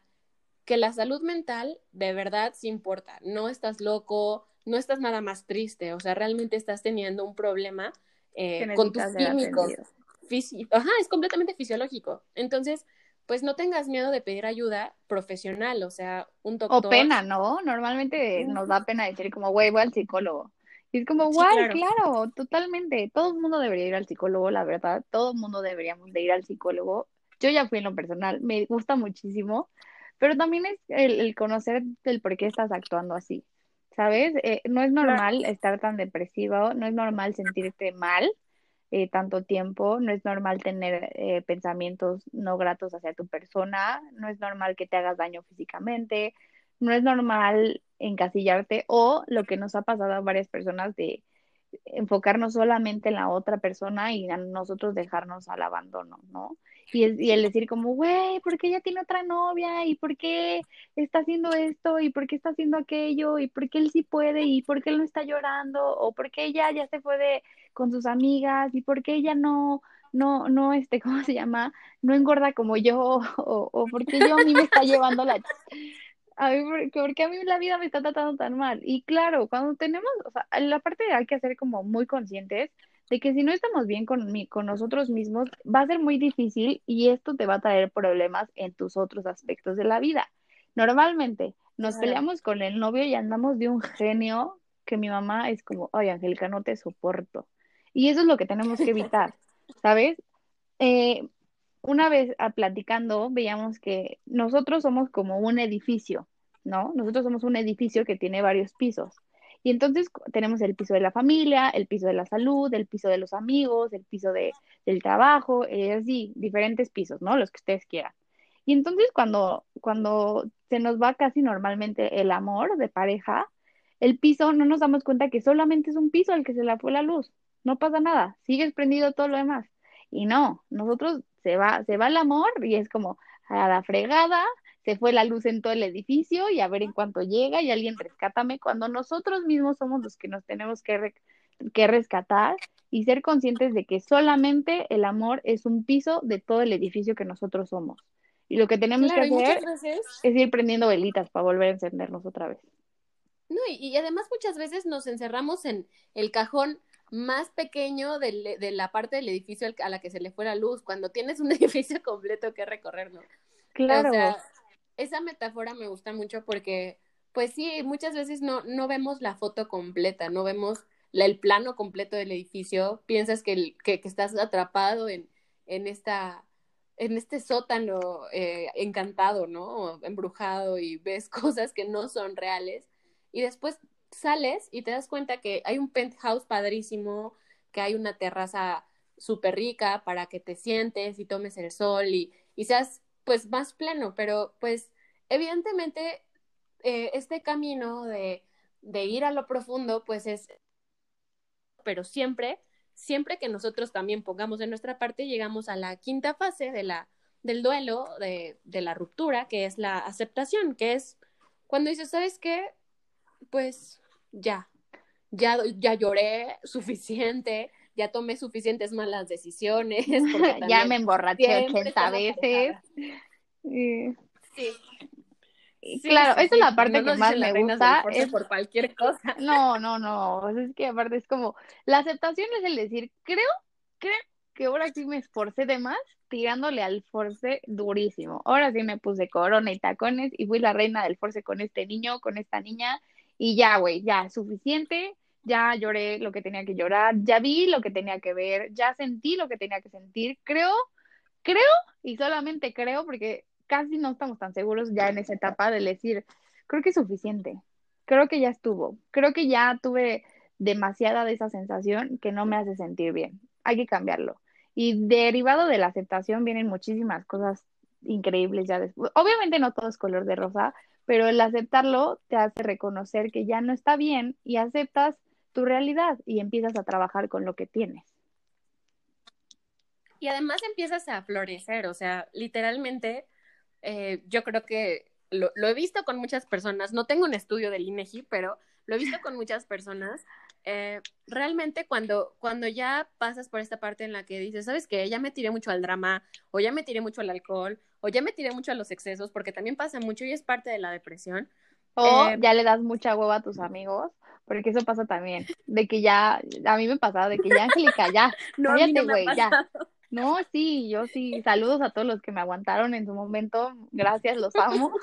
que la salud mental de verdad sí importa. No estás loco, no estás nada más triste, o sea, realmente estás teniendo un problema eh, con tus químicos. Ajá, es completamente fisiológico. Entonces, pues no tengas miedo de pedir ayuda profesional, o sea, un doctor. O pena, ¿no? Normalmente nos da pena decir como, güey, voy al psicólogo. Y es como, guay, claro. totalmente. Todo el mundo debería ir al psicólogo, la verdad. Todo el mundo deberíamos de ir al psicólogo. Yo ya fui en lo personal, me gusta muchísimo, pero también es el, conocer el por qué estás actuando así, ¿sabes? Eh, no es normal estar tan depresivo, no es normal sentirte mal eh, tanto tiempo, no es normal tener eh, pensamientos no gratos hacia tu persona, no es normal que te hagas daño físicamente, no es normal encasillarte o lo que nos ha pasado a varias personas de enfocarnos solamente en la otra persona y a nosotros dejarnos al abandono, ¿no? Y, y el decir como, güey, ¿por qué ella tiene otra novia? ¿Y por qué está haciendo esto? ¿Y por qué está haciendo aquello? ¿Y por qué él sí puede? ¿Y por qué él no está llorando? ¿O por qué ella ya se fue con sus amigas? ¿Y por qué ella no, no, no, este, ¿cómo se llama? No engorda como yo, o, o porque yo a mí me está llevando la, a mí, porque a mí la vida me está tratando tan mal. Y claro, cuando tenemos, o sea, la parte hay que hacer como muy conscientes de que si no estamos bien con, con nosotros mismos, va a ser muy difícil y esto te va a traer problemas en tus otros aspectos de la vida. Normalmente nos peleamos con el novio y andamos de un genio que mi mamá es como, ay, Angélica, no te soporto. Y eso es lo que tenemos que evitar, ¿sabes? Eh, una vez a, platicando veíamos que nosotros somos como un edificio, ¿no? Nosotros somos un edificio que tiene varios pisos. Y entonces tenemos el piso de la familia, el piso de la salud, el piso de los amigos, el piso de, del trabajo, eh, así, diferentes pisos, ¿no? Los que ustedes quieran. Y entonces cuando, cuando se nos va casi normalmente el amor de pareja, el piso no nos damos cuenta que solamente es un piso al que se le fue la luz. No pasa nada, sigues prendido todo lo demás. Y no, nosotros se va, se va el amor y es como a la fregada, se fue la luz en todo el edificio y a ver en cuánto llega y alguien rescátame cuando nosotros mismos somos los que nos tenemos que, que rescatar y ser conscientes de que solamente el amor es un piso de todo el edificio que nosotros somos. Y lo que tenemos que hacer es ir prendiendo velitas para volver a encendernos otra vez. No, y, además muchas veces nos encerramos en el cajón más pequeño de, de la parte del edificio a la que se le fue la luz, cuando tienes un edificio completo que recorrer, ¿no? Claro. Esa metáfora me gusta mucho porque, pues sí, muchas veces no, no vemos la foto completa, no vemos el plano completo del edificio, piensas que, que, estás atrapado en, en esta en este sótano eh, encantado, ¿no? Embrujado y ves cosas que no son reales. Y después sales y te das cuenta que hay un penthouse padrísimo, que hay una terraza súper rica para que te sientes y tomes el sol y, y seas pues más pleno, pero pues evidentemente eh, este camino de, de ir a lo profundo pues es, pero siempre siempre que nosotros también pongamos de nuestra parte, llegamos a la quinta fase de la, del duelo, de, de la ruptura, que es la aceptación, que es cuando dices, ¿sabes qué? Pues ya, ya, ya lloré suficiente, ya tomé suficientes malas decisiones. ya me emborraché 80 veces. Sí claro, esa es la parte que más me gusta. Es por cualquier cosa. No, no, no. es que aparte es como, la aceptación es el decir, creo, creo que ahora sí me esforcé de más tirándole al force durísimo. Ahora sí me puse corona y tacones y fui la reina del force con este niño, con esta niña. Y ya, güey, ya, suficiente. Ya lloré lo que tenía que llorar, ya vi lo que tenía que ver, ya sentí lo que tenía que sentir. Creo, creo y solamente creo porque casi no estamos tan seguros ya en esa etapa de decir, creo que es suficiente, creo que ya estuvo, creo que ya tuve demasiada de esa sensación que no me hace sentir bien, hay que cambiarlo. Y derivado de la aceptación vienen muchísimas cosas increíbles ya después. Obviamente no todo es color de rosa, pero el aceptarlo te hace reconocer que ya no está bien y aceptas tu realidad y empiezas a trabajar con lo que tienes. Y además empiezas a florecer, o sea, literalmente eh, yo creo que lo, he visto con muchas personas, no tengo un estudio del INEGI, pero lo he visto con muchas personas. Eh, realmente cuando, cuando ya pasas por esta parte en la que dices, ¿sabes qué? Ya me tiré mucho al drama, o ya me tiré mucho al alcohol, o ya me tiré mucho a los excesos, porque también pasa mucho y es parte de la depresión. O eh, ya le das mucha hueva a tus amigos, porque eso pasa también, de que ya, a mí me pasaba, de que ya, Angélica, ya, no, güey, ya, no, sí, yo sí, saludos a todos los que me aguantaron en su momento, gracias, los amo.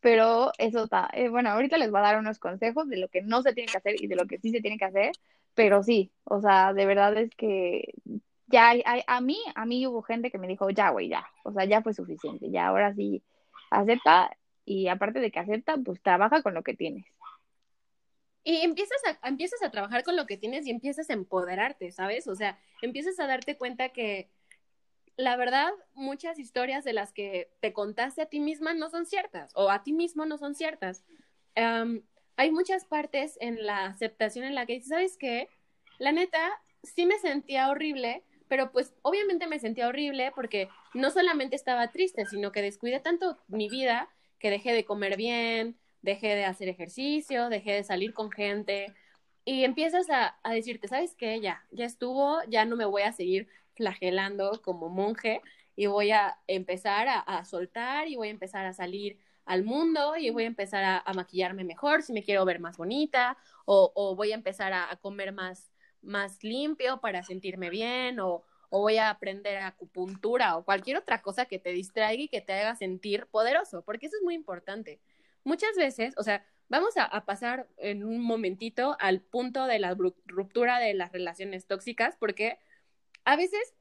Pero eso está, eh, bueno, ahorita les voy a dar unos consejos de lo que no se tiene que hacer y de lo que sí se tiene que hacer, pero sí, o sea, de verdad es que ya hay, a mí, a mí hubo gente que me dijo, ya, güey, ya, o sea, ya fue suficiente, ya ahora sí acepta y aparte de que acepta, pues trabaja con lo que tienes. Y empiezas a, empiezas a trabajar con lo que tienes y empiezas a empoderarte, ¿sabes? O sea, empiezas a darte cuenta que la verdad, muchas historias de las que te contaste a ti misma no son ciertas o a ti mismo no son ciertas. hay muchas partes en la aceptación en la que dices, ¿sabes qué? La neta, sí me sentía horrible, pero pues obviamente me sentía horrible porque no solamente estaba triste, sino que descuidé tanto mi vida que dejé de comer bien, dejé de hacer ejercicio, dejé de salir con gente y empiezas a, decirte, ¿sabes qué? Ya, ya estuvo, ya no me voy a seguir flagelando como monje y voy a empezar a, soltar y voy a empezar a salir al mundo y voy a empezar a, maquillarme mejor si me quiero ver más bonita o, voy a empezar a, comer más, más limpio para sentirme bien o, o voy a aprender acupuntura o cualquier otra cosa que te distraiga y que te haga sentir poderoso, porque eso es muy importante muchas veces, o sea, vamos a, pasar en un momentito al punto de la ruptura de las relaciones tóxicas, porque a veces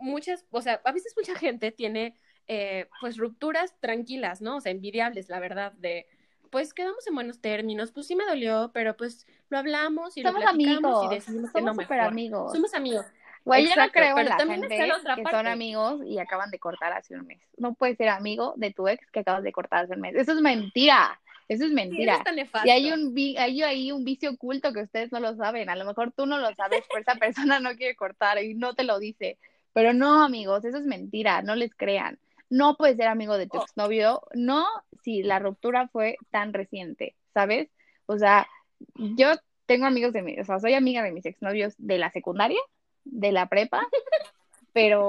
muchas, o sea, a veces mucha gente tiene eh, pues rupturas tranquilas, ¿no? O sea, envidiables, la verdad, de pues quedamos en buenos términos, pues sí me dolió, pero pues lo hablamos y Somos lo platicamos amigos. y decidimos que no mejor. amigos. Somos amigos. Güey, yo no creo en la gente que son amigos y acaban de cortar hace un mes. No puedes ser amigo de tu ex que acabas de cortar hace un mes. Eso es mentira. Eso es mentira. y hay un, hay ahí un vicio oculto que ustedes no lo saben. A lo mejor tú no lo sabes, pero esa persona no quiere cortar y no te lo dice. Pero no, amigos, eso es mentira. No les crean. No puedes ser amigo de tu oh. exnovio. No si la ruptura fue tan reciente, ¿sabes? O sea, yo tengo amigos de mi, o sea, soy amiga de mis exnovios de la secundaria, de la prepa, pero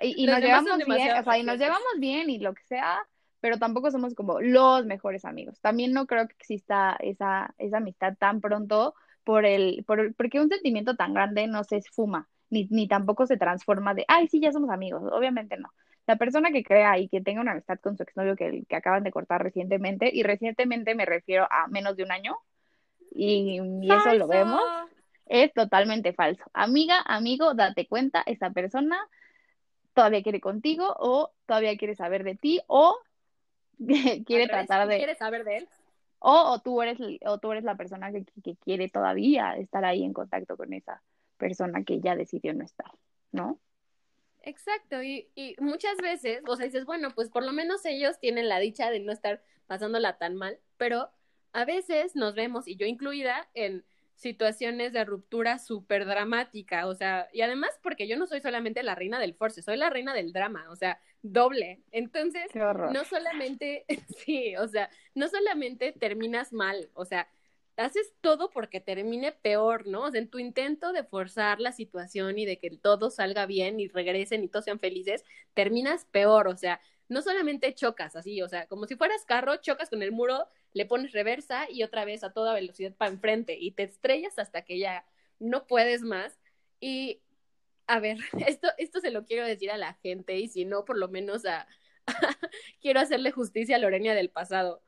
y, y nos llevamos bien, o sea, y nos llevamos bien y lo que sea, pero tampoco somos como los mejores amigos. También no creo que exista esa, esa amistad tan pronto por el, por, porque un sentimiento tan grande no se esfuma, ni, ni tampoco se transforma de, ay, sí, ya somos amigos. Obviamente no. La persona que crea y que tenga una amistad con su exnovio que, que acaban de cortar recientemente, y recientemente me refiero a menos de un año, y, y eso lo vemos, es totalmente falso. Amiga, amigo, date cuenta, esa persona todavía quiere contigo o todavía quiere saber de ti o quiere tratar de... ¿Quiere saber de él? O, tú eres, o tú eres la persona que, que, quiere todavía estar ahí en contacto con esa persona que ya decidió no estar, ¿no? Exacto, y, y muchas veces, o sea, dices, bueno, pues por lo menos ellos tienen la dicha de no estar pasándola tan mal, pero a veces nos vemos, y yo incluida, en situaciones de ruptura súper dramática, o sea, y además porque yo no soy solamente la reina del force, soy la reina del drama, o sea, doble. Entonces, no solamente, sí, o sea, no solamente terminas mal, o sea, haces todo porque termine peor, ¿no? O sea, en tu intento de forzar la situación y de que todo salga bien y regresen y todos sean felices, terminas peor, o sea, no solamente chocas así, o sea, como si fueras carro, chocas con el muro, le pones reversa y otra vez a toda velocidad para enfrente y te estrellas hasta que ya no puedes más. Y a ver, esto, esto se lo quiero decir a la gente y si no, por lo menos a, quiero hacerle justicia a Lorenia del pasado.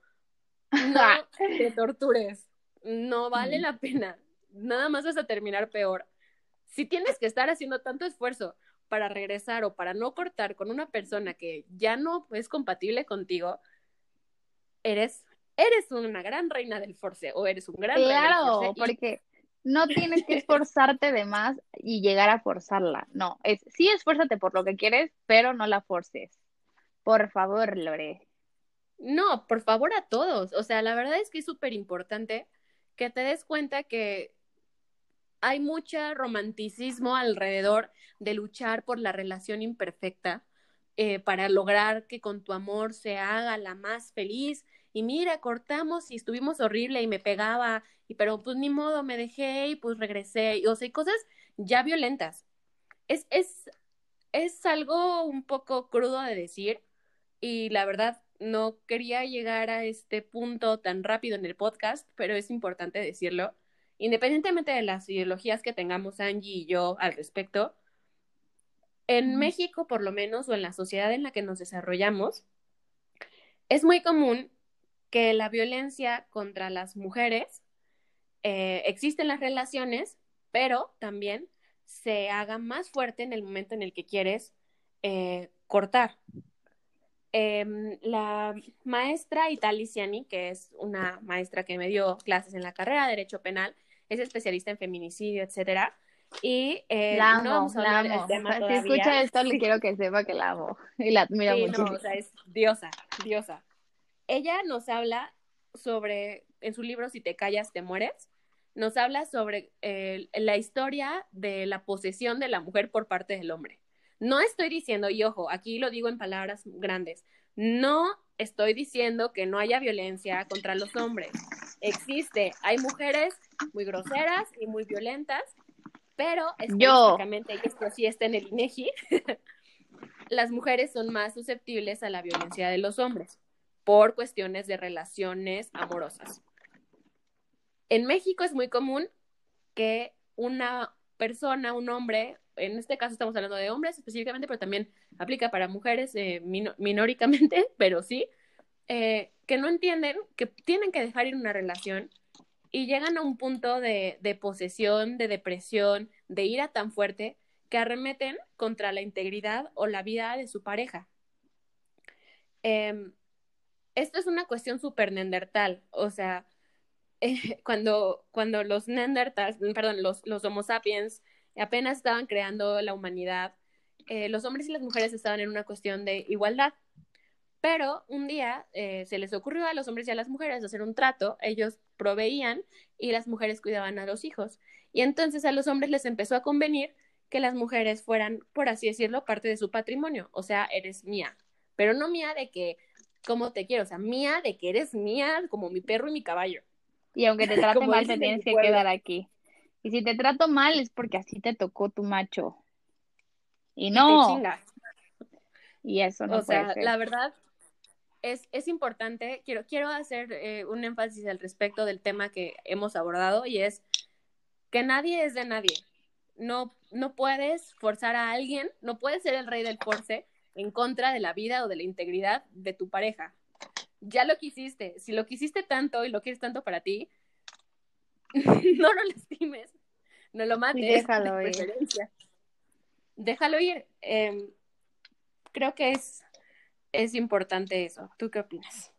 No te tortures, no vale la pena, nada más vas a terminar peor. Si tienes que estar haciendo tanto esfuerzo para regresar o para no cortar con una persona que ya no es compatible contigo, eres, eres una gran reina del force o eres un gran claro, del porque no tienes que esforzarte de más y llegar a forzarla. No, es sí esfuérzate por lo que quieres, pero no la forces. Por favor, Lore. No, por favor a todos. O sea, la verdad es que es súper importante que te des cuenta que hay mucho romanticismo alrededor de luchar por la relación imperfecta eh, para lograr que con tu amor se haga la más feliz. Y mira, cortamos y estuvimos horrible y me pegaba, y pero pues ni modo, me dejé y pues regresé. Y, o sea, cosas ya violentas. Es, es, es algo un poco crudo de decir y la verdad no quería llegar a este punto tan rápido en el podcast, pero es importante decirlo independientemente de las ideologías que tengamos Angie y yo al respecto, en México por lo menos o en la sociedad en la que nos desarrollamos, es muy común que la violencia contra las mujeres eh, existe en las relaciones, pero también se haga más fuerte en el momento en el que quieres eh, cortar. Em, la maestra Italiciani, que es una maestra que me dio clases en la carrera de Derecho Penal, es especialista en feminicidio, etcétera. Y eh, la amo, no vamos a hablar la amo. Tema si escucha esto, le quiero que sepa que la amo y la admiro mucho. o sea, es diosa, diosa. Ella nos habla sobre, en su libro Si te callas, te mueres, nos habla sobre eh, la historia de la posesión de la mujer por parte del hombre. No estoy diciendo, y ojo, aquí lo digo en palabras grandes, no estoy diciendo que no haya violencia contra los hombres. Existe, hay mujeres muy groseras y muy violentas, pero específicamente, y esto sí está en el INEGI, las mujeres son más susceptibles a la violencia de los hombres por cuestiones de relaciones amorosas. En México es muy común que una persona, un hombre, en este caso estamos hablando de hombres específicamente, pero también aplica para mujeres eh, minóricamente, pero sí, eh, que no entienden que tienen que dejar ir una relación y llegan a un punto de, posesión, de depresión, de ira tan fuerte que arremeten contra la integridad o la vida de su pareja. Em, esto es una cuestión súper nendertal, o sea, cuando, cuando los neandertals, perdón, los, los homo sapiens apenas estaban creando la humanidad, eh, los hombres y las mujeres estaban en una cuestión de igualdad. Pero un día eh, se les ocurrió a los hombres y a las mujeres hacer un trato, ellos proveían y las mujeres cuidaban a los hijos. Y entonces a los hombres les empezó a convenir que las mujeres fueran, por así decirlo, parte de su patrimonio, o sea, eres mía, pero no mía de que, como te quiero, o sea, mía de que eres mía como mi perro y mi caballo. Y aunque te trate mal, te tienes que quedar aquí. Y si te trato mal es porque así te tocó tu macho. Y no. Y, eso no o sea, la verdad, es, importante, quiero, quiero hacer eh, un énfasis al respecto del tema que hemos abordado y es que nadie es de nadie. No, no puedes forzar a alguien, no puedes ser el rey del force en contra de la vida o de la integridad de tu pareja. Ya lo quisiste, si lo quisiste tanto y lo quieres tanto para ti, no lo lastimes, no lo mates. déjalo ir. Déjalo ir. Em, creo que es, es importante eso. ¿Tú qué opinas?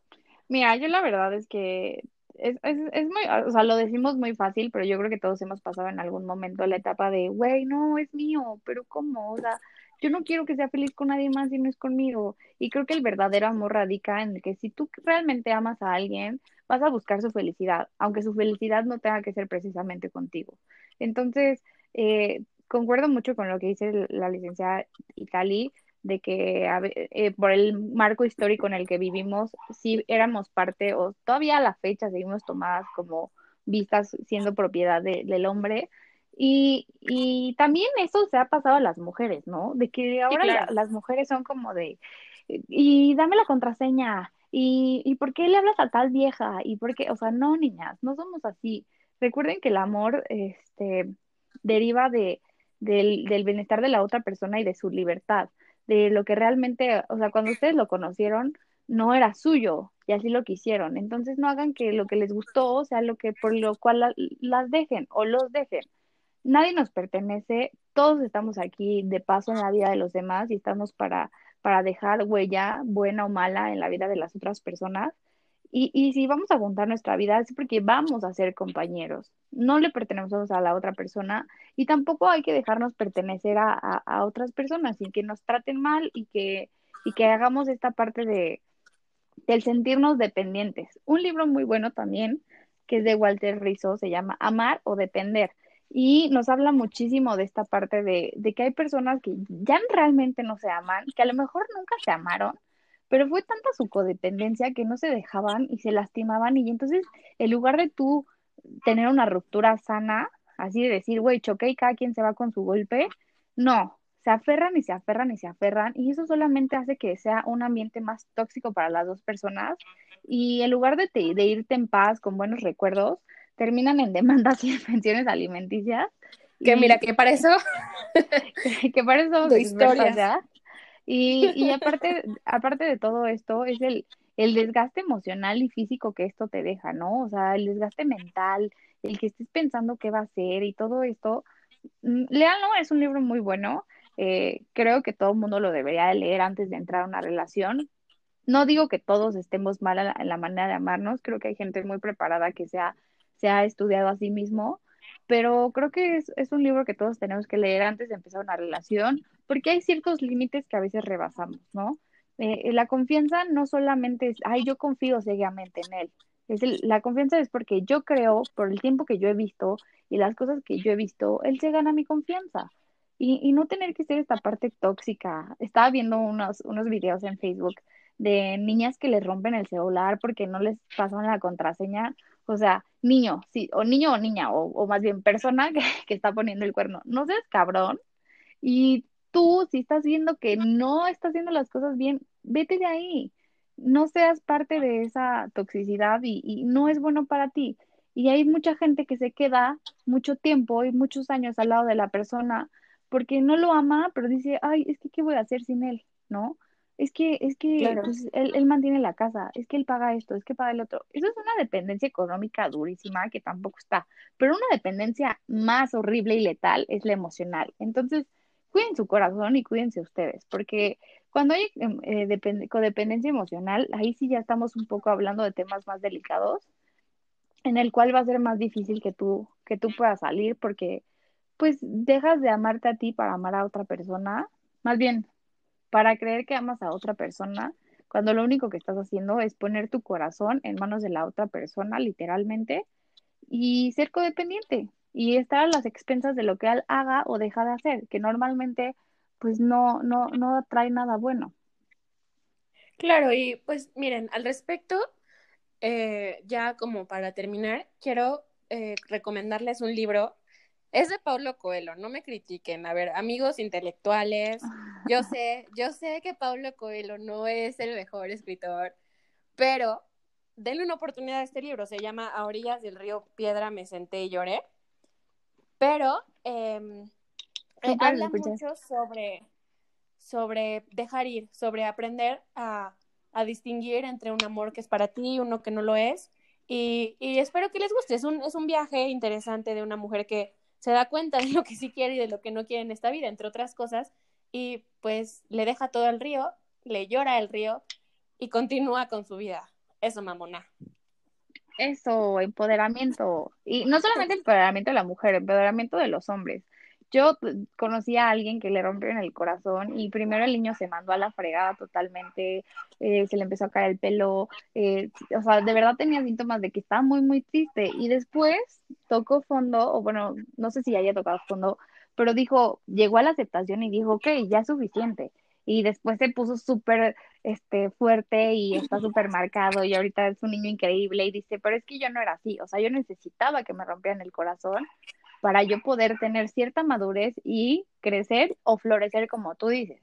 Mira, yo la verdad es que es, es, es muy, o sea, lo decimos muy fácil, pero yo creo que todos hemos pasado en algún momento la etapa de, güey, no, es mío, pero ¿cómo? O sea, yo no quiero que sea feliz con nadie más si no es conmigo. Y creo que el verdadero amor radica en que si tú realmente amas a alguien, vas a buscar su felicidad, aunque su felicidad no tenga que ser precisamente contigo. Entonces, eh, concuerdo mucho con lo que dice la licenciada Itali, de que eh, por el marco histórico en el que vivimos, sí éramos parte, o todavía a la fecha seguimos tomadas como vistas siendo propiedad de, hombre. Y, y, también eso se ha pasado a las mujeres, ¿no? De que ahora las mujeres son como de, y dame la contraseña, y, y por qué le hablas a tal vieja, y por qué, o sea, no, niñas, no somos así. Recuerden que el amor, este, deriva de, del, del bienestar de la otra persona y de su libertad, de lo que realmente, o sea, cuando ustedes lo conocieron, no era suyo y así lo quisieron. Entonces no hagan que lo que les gustó sea lo que por lo cual las dejen o los dejen. Nadie nos pertenece, todos estamos aquí de paso en la vida de los demás y estamos para, para dejar huella buena o mala en la vida de las otras personas. Y, y si vamos a juntar nuestra vida es porque vamos a ser compañeros. No le pertenecemos a la otra persona y tampoco hay que dejarnos pertenecer a, a, otras personas y que nos traten mal y que, y que hagamos esta parte de del sentirnos dependientes. Un libro muy bueno también, que es de Walter Rizzo, se llama Amar o Depender. Y nos habla muchísimo de esta parte de, de que hay personas que ya realmente no se aman, que a lo mejor nunca se amaron, pero fue tanta su codependencia que no se dejaban y se lastimaban y entonces en lugar de tú tener una ruptura sana, así de decir, güey, choqué y cada quien se va con su golpe, no, se aferran y se aferran y se aferran y eso solamente hace que sea un ambiente más tóxico para las dos personas y en lugar de, de irte en paz con buenos recuerdos, terminan en demandas y en pensiones alimenticias. Que mira, que para eso... que, para eso... De historias. Y, y aparte, aparte de todo esto, es el, el desgaste emocional y físico que esto te deja, ¿no? O sea, el desgaste mental, el que estés pensando qué va a ser y todo esto. Mm, Léanlo, es un libro muy bueno. Eh, creo que todo el mundo lo debería leer antes de entrar a una relación. No digo que todos estemos mal en la, manera de amarnos, creo que hay gente muy preparada que se ha, se ha estudiado a sí mismo, pero creo que es, un libro que todos tenemos que leer antes de empezar una relación porque hay ciertos límites que a veces rebasamos, ¿no? Eh, la confianza no solamente es, ay, yo confío ciegamente en él. Es la confianza es porque yo creo, por el tiempo que yo he visto y las cosas que yo he visto, él se gana mi confianza. Y, y no tener que ser esta parte tóxica. Estaba viendo unos, unos videos en Facebook de niñas que les rompen el celular porque no les pasan la contraseña. O sea, niño, sí, o niño o niña, o, o más bien persona que, que está poniendo el cuerno. No seas cabrón y tú, si estás viendo que no estás haciendo las cosas bien, vete de ahí. No seas parte de esa toxicidad y, no es bueno para ti. Y hay mucha gente que se queda mucho tiempo y muchos años al lado de la persona porque no lo ama, pero dice, ay, es que ¿qué voy a hacer sin él? ¿No? Es que, es que pues, él, él, mantiene la casa, es que él paga esto, es que paga el otro. Eso es una dependencia económica durísima que tampoco está, pero una dependencia más horrible y letal es la emocional. Entonces, cuiden su corazón y cuídense ustedes, porque cuando hay em, eh, codependencia emocional, ahí sí ya estamos un poco hablando de temas más delicados, en el cual va a ser más difícil que tú, que tú puedas salir, porque pues dejas de amarte a ti para amar a otra persona, más bien para creer que amas a otra persona, cuando lo único que estás haciendo es poner tu corazón en manos de la otra persona, literalmente, y ser codependiente y estar a las expensas de lo que él haga o deja de hacer, que normalmente pues no, no, no trae nada bueno. Claro, y pues miren, al respecto, eh, ya como para terminar, quiero eh, recomendarles un libro. Es de Pablo Coelho, no me critiquen. A ver, amigos intelectuales, yo sé, yo sé que Pablo Coelho no es el mejor escritor, pero denle una oportunidad a este libro. Se llama A orillas del río Piedra me senté y lloré. Pero em, eh, habla mucho sobre, sobre dejar ir, sobre aprender a, a, distinguir entre un amor que es para ti y uno que no lo es. Y, y espero que les guste. Es un, es un viaje interesante de una mujer que se da cuenta de lo que sí quiere y de lo que no quiere en esta vida, entre otras cosas. y pues le deja todo el río, le llora el río y continúa con su vida. Eso, mamona. Eso, empoderamiento. Y no solamente empoderamiento de la mujer, empoderamiento de los hombres. Yo conocí a alguien que le rompió en el corazón y primero el niño se mandó a la fregada totalmente, eh, se le empezó a caer el pelo, eh, o sea, de verdad tenía síntomas de que estaba muy, muy triste y después tocó fondo, o bueno, no sé si haya tocado fondo, pero dijo, llegó a la aceptación y dijo, ok, ya es suficiente. Y después se puso súper este, fuerte y está súper marcado y ahorita es un niño increíble y dice, pero es que yo no era así, o sea, yo necesitaba que me rompieran el corazón para yo poder tener cierta madurez y crecer o florecer como tú dices.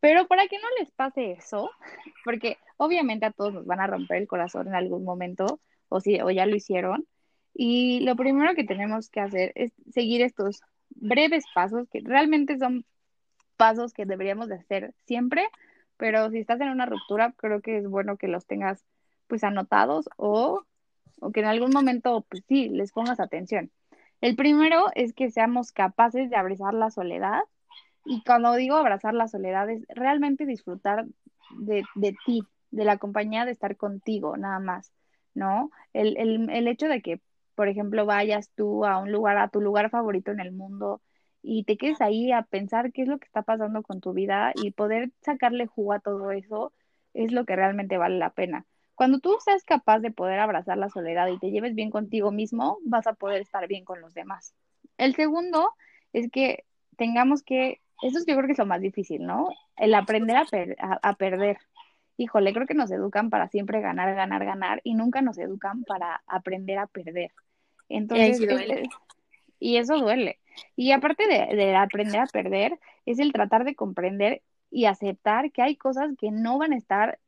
Pero para que no les pase eso, porque obviamente a todos nos van a romper el corazón en algún momento, o, si, o ya lo hicieron, y lo primero que tenemos que hacer es seguir estos breves pasos que realmente son pasos que deberíamos de hacer siempre, pero si estás en una ruptura, creo que es bueno que los tengas pues anotados o, o que en algún momento pues sí, les pongas atención. El primero es que seamos capaces de abrazar la soledad y cuando digo abrazar la soledad es realmente disfrutar de, de ti, de la compañía de estar contigo, nada más, ¿no? El, el, el hecho de que por ejemplo, vayas tú a un lugar, a tu lugar favorito en el mundo y te quedes ahí a pensar qué es lo que está pasando con tu vida y poder sacarle jugo a todo eso es lo que realmente vale la pena. Cuando tú seas capaz de poder abrazar la soledad y te lleves bien contigo mismo, vas a poder estar bien con los demás. El segundo es que tengamos que, eso yo creo que es lo más difícil, ¿no? El aprender a, a perder híjole, creo que nos educan para siempre ganar, ganar, ganar y nunca nos educan para aprender a perder. Entonces, y, eso duele. Y aparte de, aprender a perder, es el tratar de comprender y aceptar que hay cosas que no van a estar,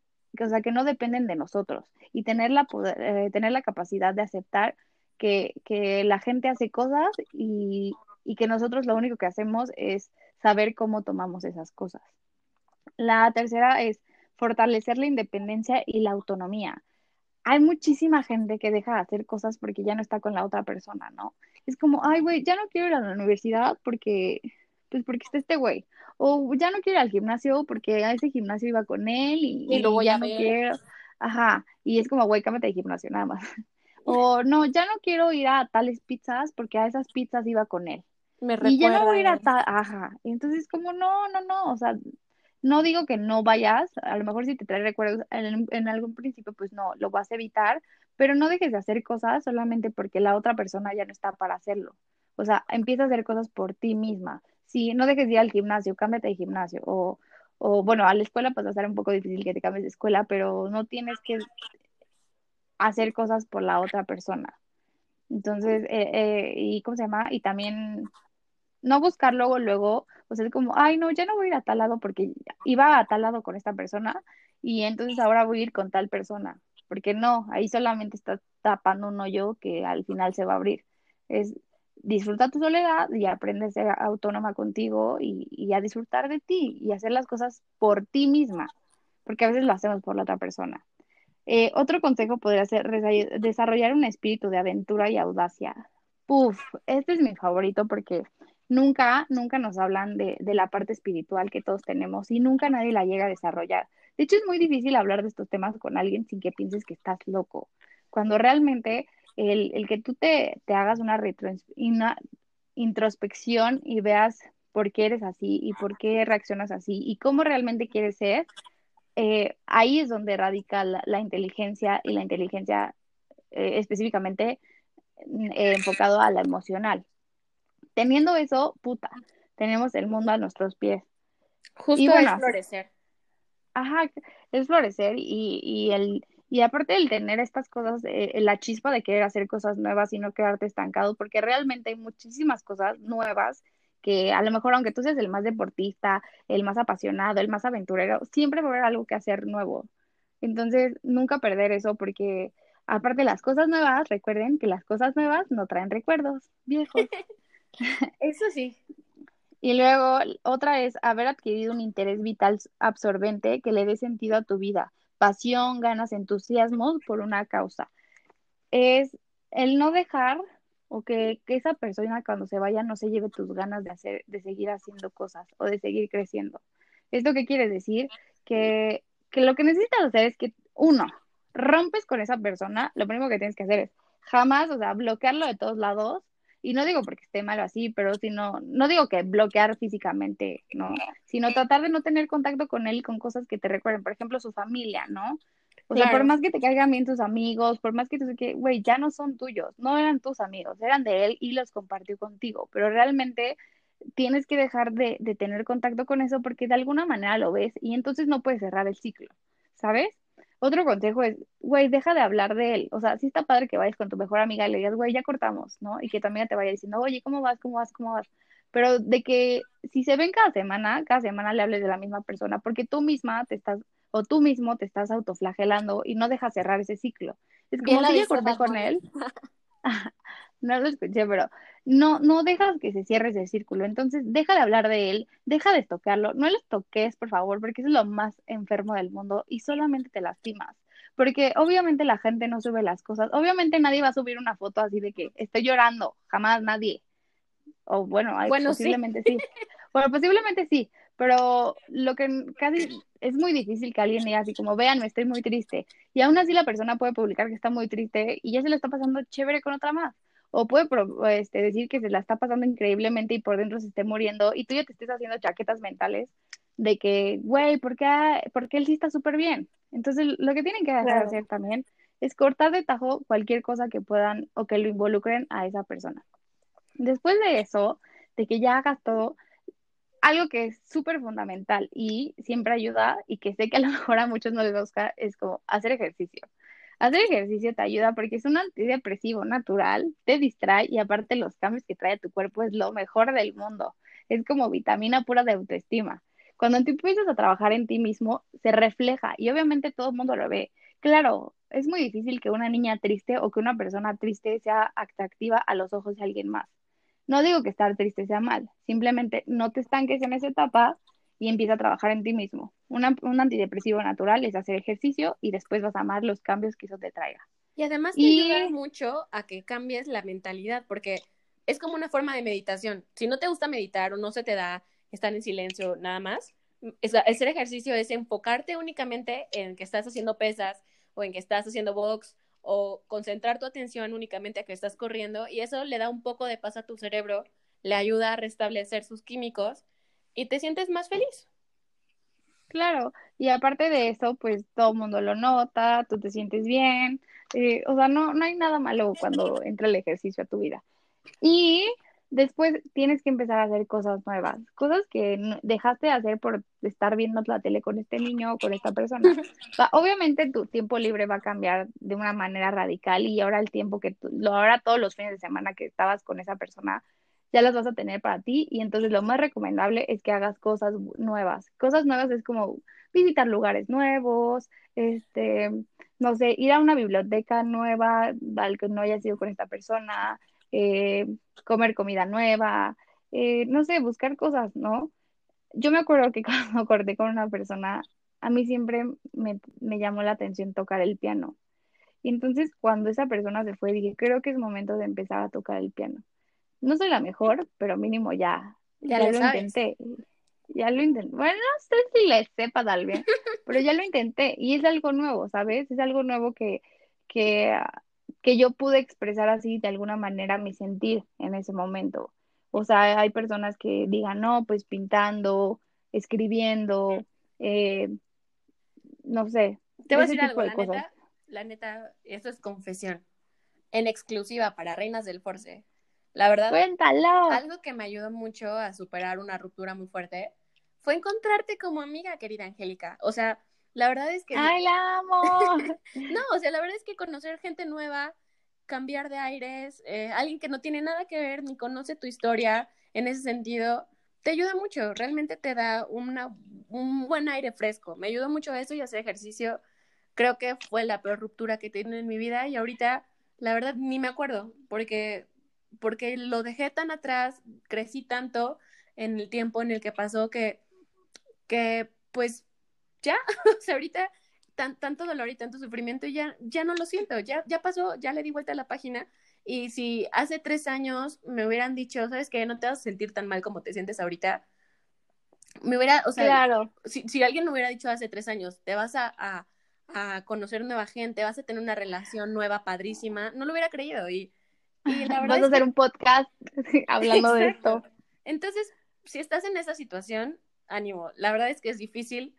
o sea, que no dependen de nosotros y tener la, eh, tener la capacidad de aceptar que, que la gente hace cosas y, y que nosotros lo único que hacemos es saber cómo tomamos esas cosas. La tercera es fortalecer la independencia y la autonomía. Hay muchísima gente que deja de hacer cosas porque ya no está con la otra persona, ¿no? Es como, ay, güey, ya no quiero ir a la universidad porque, pues porque está este güey. O ya no quiero ir al gimnasio porque a ese gimnasio iba con él y, luego ya no quiero. Ajá, y es como, güey, cámate de gimnasio, nada más. O no, ya no quiero ir a tales pizzas porque a esas pizzas iba con él. Me y ya no voy a ir a tal, ajá. Entonces, como, no, no, no, o sea, no digo que no vayas, a lo mejor si te trae recuerdos en, algún principio, pues no, lo vas a evitar, pero no dejes de hacer cosas solamente porque la otra persona ya no está para hacerlo. O sea, empieza a hacer cosas por ti misma. Si no dejes de ir al gimnasio, cámbiate de gimnasio. O, o bueno, a la escuela pues va a ser un poco difícil que te cambies de escuela, pero no tienes que hacer cosas por la otra persona. Entonces, eh, eh, y ¿cómo se llama? Y también no buscar luego, luego, o sea, es como, ay, no, ya no voy a ir a tal lado porque iba a tal lado con esta persona y entonces ahora voy a ir con tal persona, porque no, ahí solamente está tapando un hoyo que al final se va a abrir. Es disfruta tu soledad y aprende a ser autónoma contigo y, y a disfrutar de ti y hacer las cosas por ti misma, porque a veces lo hacemos por la otra persona. Eh, otro consejo podría ser desarrollar un espíritu de aventura y audacia. Puf, este es mi favorito porque nunca, nunca nos hablan de, de, la parte espiritual que todos tenemos y nunca nadie la llega a desarrollar. De hecho, es muy difícil hablar de estos temas con alguien sin que pienses que estás loco, cuando realmente el, el que tú te, te hagas una, retro, una introspección y veas por qué eres así y por qué reaccionas así y cómo realmente quieres ser, eh, ahí es donde radica la, inteligencia y la inteligencia eh, específicamente eh, enfocado a la emocional teniendo eso, puta, tenemos el mundo a nuestros pies. Justo es florecer. Ajá, es florecer y, y el y aparte el tener estas cosas, eh, la chispa de querer hacer cosas nuevas y no quedarte estancado, porque realmente hay muchísimas cosas nuevas que a lo mejor aunque tú seas el más deportista, el más apasionado, el más aventurero, siempre va a haber algo que hacer nuevo. Entonces, nunca perder eso porque aparte las cosas nuevas, recuerden que las cosas nuevas no traen recuerdos viejos. Eso sí. Y luego, otra es haber adquirido un interés vital absorbente que le dé sentido a tu vida, pasión, ganas, entusiasmo por una causa. Es el no dejar o que, que, esa persona cuando se vaya no se lleve tus ganas de hacer, de seguir haciendo cosas o de seguir creciendo. ¿Esto qué quiere decir? Que, que lo que necesitas hacer es que, uno, rompes con esa persona, lo primero que tienes que hacer es jamás, o sea, bloquearlo de todos lados. Y no digo porque esté malo así, pero sino, no digo que bloquear físicamente, no, sino tratar de no tener contacto con él con cosas que te recuerden, por ejemplo, su familia, ¿no? O sea, por más que te caigan bien tus amigos, por más que tú que, güey, ya no son tuyos, no eran tus amigos, eran de él y los compartió contigo, pero realmente tienes que dejar de, de tener contacto con eso porque de alguna manera lo ves y entonces no puedes cerrar el ciclo, ¿sabes? Otro consejo es, güey, deja de hablar de él. O sea, sí está padre que vayas con tu mejor amiga y le digas, güey, ya cortamos, ¿no? Y que amiga te vaya diciendo, oye, ¿cómo vas? ¿Cómo vas? ¿Cómo vas? Pero de que si se ven cada semana, cada semana le hables de la misma persona, porque tú misma te estás, o tú mismo te estás autoflagelando y no dejas cerrar ese ciclo. Es como si yo corté con él. no lo escuché, pero no, no dejas que se cierre ese círculo. Entonces, deja de hablar de él, deja de tocarlo, no le toques, por favor, porque es lo más enfermo del mundo y solamente te lastimas. Porque obviamente la gente no sube las cosas. Obviamente nadie va a subir una foto así de que estoy llorando, jamás nadie. O bueno, posiblemente sí. Bueno, posiblemente sí, pero lo que casi es muy difícil que alguien diga así como, vean, estoy muy triste. Y aún así la persona puede publicar que está muy triste y ya se le está pasando chévere con otra más o puede este, decir que se la está pasando increíblemente y por dentro se esté muriendo y tú ya te estés haciendo chaquetas mentales de que, güey, ¿por qué, porque él sí está súper bien? Entonces, lo que tienen que hacer también es cortar de tajo cualquier cosa que puedan o que lo involucren a esa persona. Después de eso, de que ya hagas todo, algo que es súper fundamental y siempre ayuda y que sé que a lo mejor a muchos no les gusta es como hacer ejercicio. Hacer ejercicio te ayuda porque es un antidepresivo natural, te distrae y aparte los cambios que trae tu cuerpo es lo mejor del mundo. Es como vitamina pura de autoestima. Cuando tú empiezas a trabajar en ti mismo, se refleja y obviamente todo el mundo lo ve. Claro, es muy difícil que una niña triste o que una persona triste sea atractiva a los ojos de alguien más. No digo que estar triste sea mal, simplemente no te estanques en esa etapa y empieza a trabajar en ti mismo. un antidepresivo natural es hacer ejercicio y después vas a amar los cambios que eso te traiga. Y además te ayuda mucho a que cambies la mentalidad, porque es como una forma de meditación. Si no te gusta meditar o no se te da estar en silencio nada más, hacer ejercicio es enfocarte únicamente en que estás haciendo pesas o en que estás haciendo box o concentrar tu atención únicamente a que estás corriendo y eso le da un poco de paz a tu cerebro, le ayuda a restablecer sus químicos y te sientes más feliz. Claro, y aparte de eso, pues todo el mundo lo nota, tú te sientes bien, eh, o sea, no, no hay nada malo cuando entra el ejercicio a tu vida. Y después tienes que empezar a hacer cosas nuevas, cosas que dejaste de hacer por estar viendo la tele con este niño o con esta persona. O sea, obviamente tu tiempo libre va a cambiar de una manera radical y ahora el tiempo que tú, ahora todos los fines de semana que estabas con esa persona, ya las vas a tener para ti y entonces lo más recomendable es que hagas cosas nuevas. Cosas nuevas es como visitar lugares nuevos, este, no sé, ir a una biblioteca nueva al que no haya sido con esta persona, eh, comer comida nueva, eh, no sé, buscar cosas, ¿no? Yo me acuerdo que cuando corté con una persona, a mí siempre me, me llamó la atención tocar el piano. Y entonces cuando esa persona se fue, dije, creo que es momento de empezar a tocar el piano no soy la mejor, pero mínimo ya, ya, lo intenté. Ya lo intenté. Bueno, no sé si le sepa tal vez, pero ya lo intenté y es algo nuevo, ¿sabes? Es algo nuevo que, que, que yo pude expresar así de alguna manera mi sentir en ese momento. O sea, hay personas que digan, no, pues pintando, escribiendo, eh, no sé. Te voy a decir algo, la neta, la neta, esto es confesión. En exclusiva para Reinas del Force. La verdad, Cuéntalo. algo que me ayudó mucho a superar una ruptura muy fuerte fue encontrarte como amiga, querida Angélica. O sea, la verdad es que... ¡Ay, la amo! no, o sea, la verdad es que conocer gente nueva, cambiar de aires, eh, alguien que no tiene nada que ver ni conoce tu historia en ese sentido, te ayuda mucho, realmente te da una, un buen aire fresco. Me ayudó mucho eso y hacer ejercicio. Creo que fue la peor ruptura que he tenido en mi vida y ahorita, la verdad, ni me acuerdo, porque porque lo dejé tan atrás, crecí tanto en el tiempo en el que pasó que, que pues ya, o sea, ahorita tan, tanto dolor y tanto sufrimiento ya, ya no lo siento, ya, ya pasó, ya le di vuelta a la página Y si hace tres años me hubieran dicho, ¿sabes qué? No te vas a sentir tan mal como te sientes ahorita. Me hubiera, o sea, claro. si, si alguien me hubiera dicho hace tres años, te vas a, a, a, conocer nueva gente, vas a tener una relación nueva, padrísima, no lo hubiera creído. Y, y la verdad vas a hacer un podcast hablando de esto. Entonces, si estás en esa situación, ánimo. La verdad es que es difícil.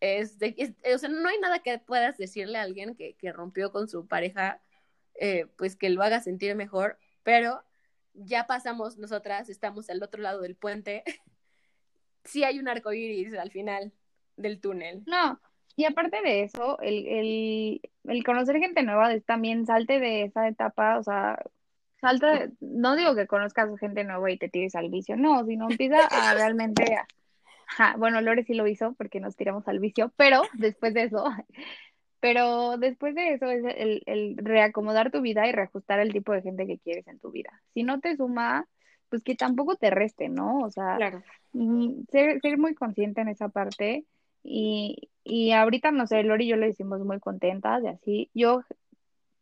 Es de, o sea, no hay nada que puedas decirle a alguien que, que rompió con su pareja, eh, pues que lo haga sentir mejor, pero ya pasamos nosotras, estamos al otro lado del puente. sí hay un arco iris al final del túnel. No, y aparte de eso, el, el, el conocer gente nueva también salte de esa etapa, o sea, salta, no digo que conozcas gente nueva y te tires al vicio, no, sino empieza a realmente bueno, Lore sí lo hizo porque nos tiramos al vicio, pero después de eso, pero después de eso es el, el reacomodar tu vida y reajustar el tipo de gente que quieres en tu vida. Si no te suma, pues que tampoco te reste, ¿no? O sea, mm, ser, ser muy consciente en esa parte y, y ahorita, no sé, Lore y yo lo hicimos muy contentas y así. Yo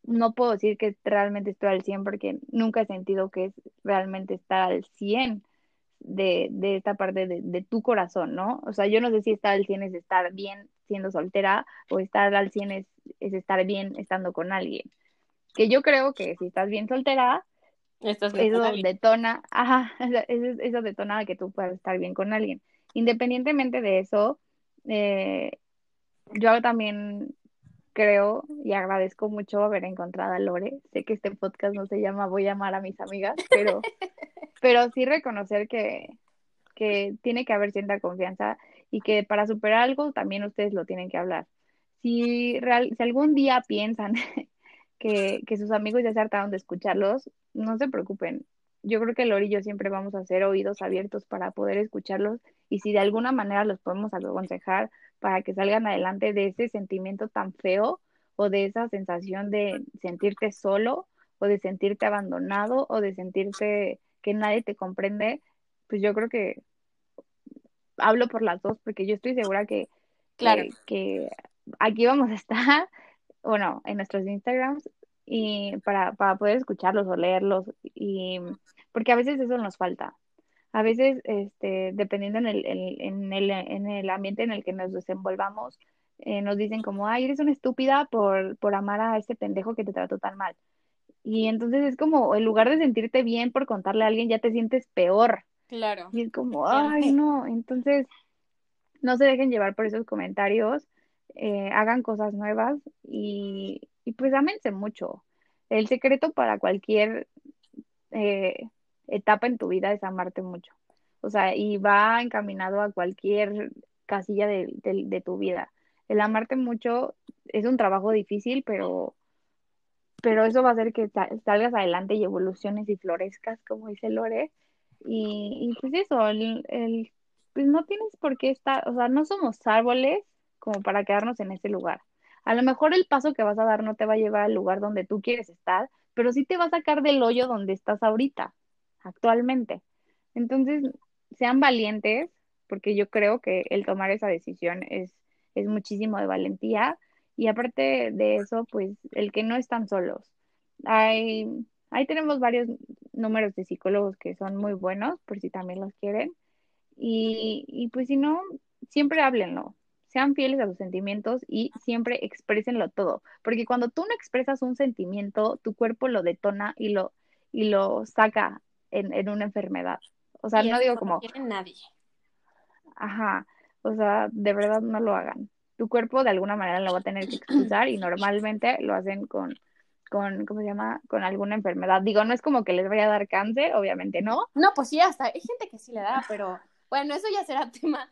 no puedo decir que realmente estoy al 100 porque nunca he sentido que es realmente estar al 100 de, de esta parte de, de, tu corazón, ¿no? O sea, yo no sé si estar al 100 es estar bien siendo soltera o estar al 100 es, es estar bien estando con alguien. Que yo creo que si estás bien soltera, eso detona, ajá, eso, eso detona que tú puedas estar bien con alguien. Independientemente de eso, eh, yo también creo y agradezco mucho haber encontrado a Lore. Sé que este podcast no se llama Voy a amar a mis amigas, pero, pero sí reconocer que, que tiene que haber cierta confianza y que para superar algo también ustedes lo tienen que hablar. Si, real, si algún día piensan que, que sus amigos ya se hartaron de escucharlos, no se preocupen. Yo creo que Lore y yo siempre vamos a ser oídos abiertos para poder escucharlos y si de alguna manera los podemos aconsejar para que salgan adelante de ese sentimiento tan feo o de esa sensación de sentirte solo o de sentirte abandonado o de sentirte que nadie te comprende, pues yo creo que hablo por las dos porque yo estoy segura que, claro. que, aquí vamos a estar, bueno, en nuestros Instagrams y para, para poder escucharlos o leerlos y porque a veces eso nos falta a veces, este, dependiendo en el, en, el, en el ambiente en el que nos desenvolvamos, eh, nos dicen como, ay, eres una estúpida por, por amar a este pendejo que te trató tan mal. Y entonces es como, en lugar de sentirte bien por contarle a alguien, ya te sientes peor. Claro. Y es como, ay, no. Entonces, no se dejen llevar por esos comentarios, eh, hagan cosas nuevas y, y pues ámense mucho. El secreto para cualquier eh, etapa en tu vida es amarte mucho. O sea, y va encaminado a cualquier casilla de, de, tu vida. El amarte mucho es un trabajo difícil, pero, pero eso va a hacer que salgas adelante y evoluciones y florezcas, como dice Lore. Y, y pues eso, el, el, pues no tienes por qué estar, o sea, no somos árboles como para quedarnos en ese lugar. A lo mejor el paso que vas a dar no te va a llevar al lugar donde tú quieres estar, pero sí te va a sacar del hoyo donde estás ahorita actualmente. Entonces, sean valientes, porque yo creo que el tomar esa decisión es, es muchísimo de valentía. Y aparte de eso, pues el que no están solos. Hay, ahí tenemos varios números de psicólogos que son muy buenos, por si también los quieren. Y, y pues si no, siempre háblenlo, sean fieles a sus sentimientos y siempre exprésenlo todo, porque cuando tú no expresas un sentimiento, tu cuerpo lo detona y lo, y lo saca en, en una enfermedad. O sea, no digo como... nadie. Ajá, o sea, de verdad no lo hagan. Tu cuerpo de alguna manera lo va a tener que expulsar y normalmente lo hacen con, con, ¿cómo se llama? Con alguna enfermedad. Digo, no es como que les vaya a dar cáncer, obviamente no. No, pues sí, hasta hay gente que sí le da, pero bueno, eso ya será tema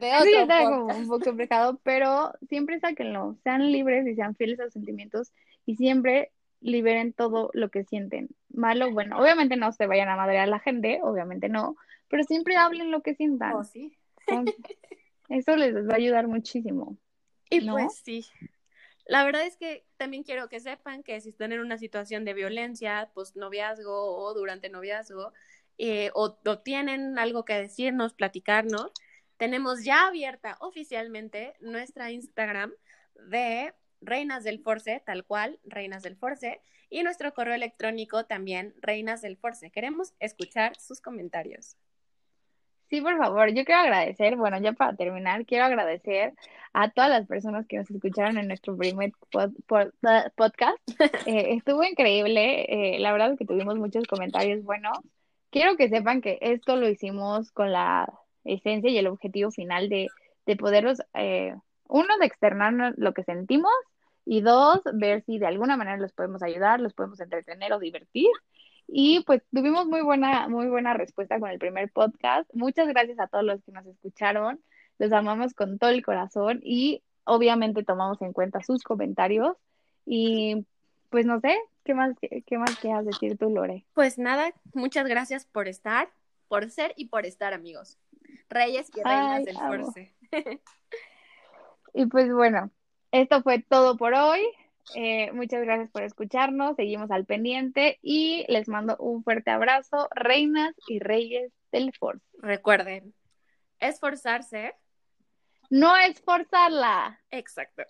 de otro. Sí, está como un poco complicado, pero siempre sáquenlo, sean libres y sean fieles a sus sentimientos y siempre liberen todo lo que sienten. Malo, bueno, obviamente no se vayan a madrear a la gente, obviamente no, pero siempre hablen lo que sientan. Oh, sí. Eso les va a ayudar muchísimo. Y pues sí. La verdad es que también quiero que sepan que si están en una situación de violencia, pues noviazgo o durante noviazgo, eh, o, o tienen algo que decirnos, platicarnos, tenemos ya abierta oficialmente nuestra Instagram de Reinas del Force, tal cual, Reinas del Force, y nuestro correo electrónico también, Reinas del Force. Queremos escuchar sus comentarios. Sí, por favor, yo quiero agradecer, bueno, ya para terminar, quiero agradecer a todas las personas que nos escucharon en nuestro primer podcast. Eh, estuvo increíble, eh, la verdad es que tuvimos muchos comentarios buenos. Quiero que sepan que esto lo hicimos con la esencia y el objetivo final de, de poderlos, eh, uno, de externarnos lo que sentimos y dos, ver si de alguna manera los podemos ayudar, los podemos entretener o divertir. Y pues tuvimos muy buena, muy buena respuesta con el primer podcast. Muchas gracias a todos los que nos escucharon. Los amamos con todo el corazón y obviamente tomamos en cuenta sus comentarios. Y pues no sé, ¿qué más, qué, más quieras decir tú, Lore? Pues nada, muchas gracias por estar, por ser y por estar, amigos. Reyes y reinas del Force. y pues bueno, esto fue todo por hoy. Eh, muchas gracias por escucharnos, seguimos al pendiente y les mando un fuerte abrazo, reinas y reyes del Force. Recuerden, esforzarse. No esforzarla. Exacto.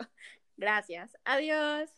Gracias. Adiós.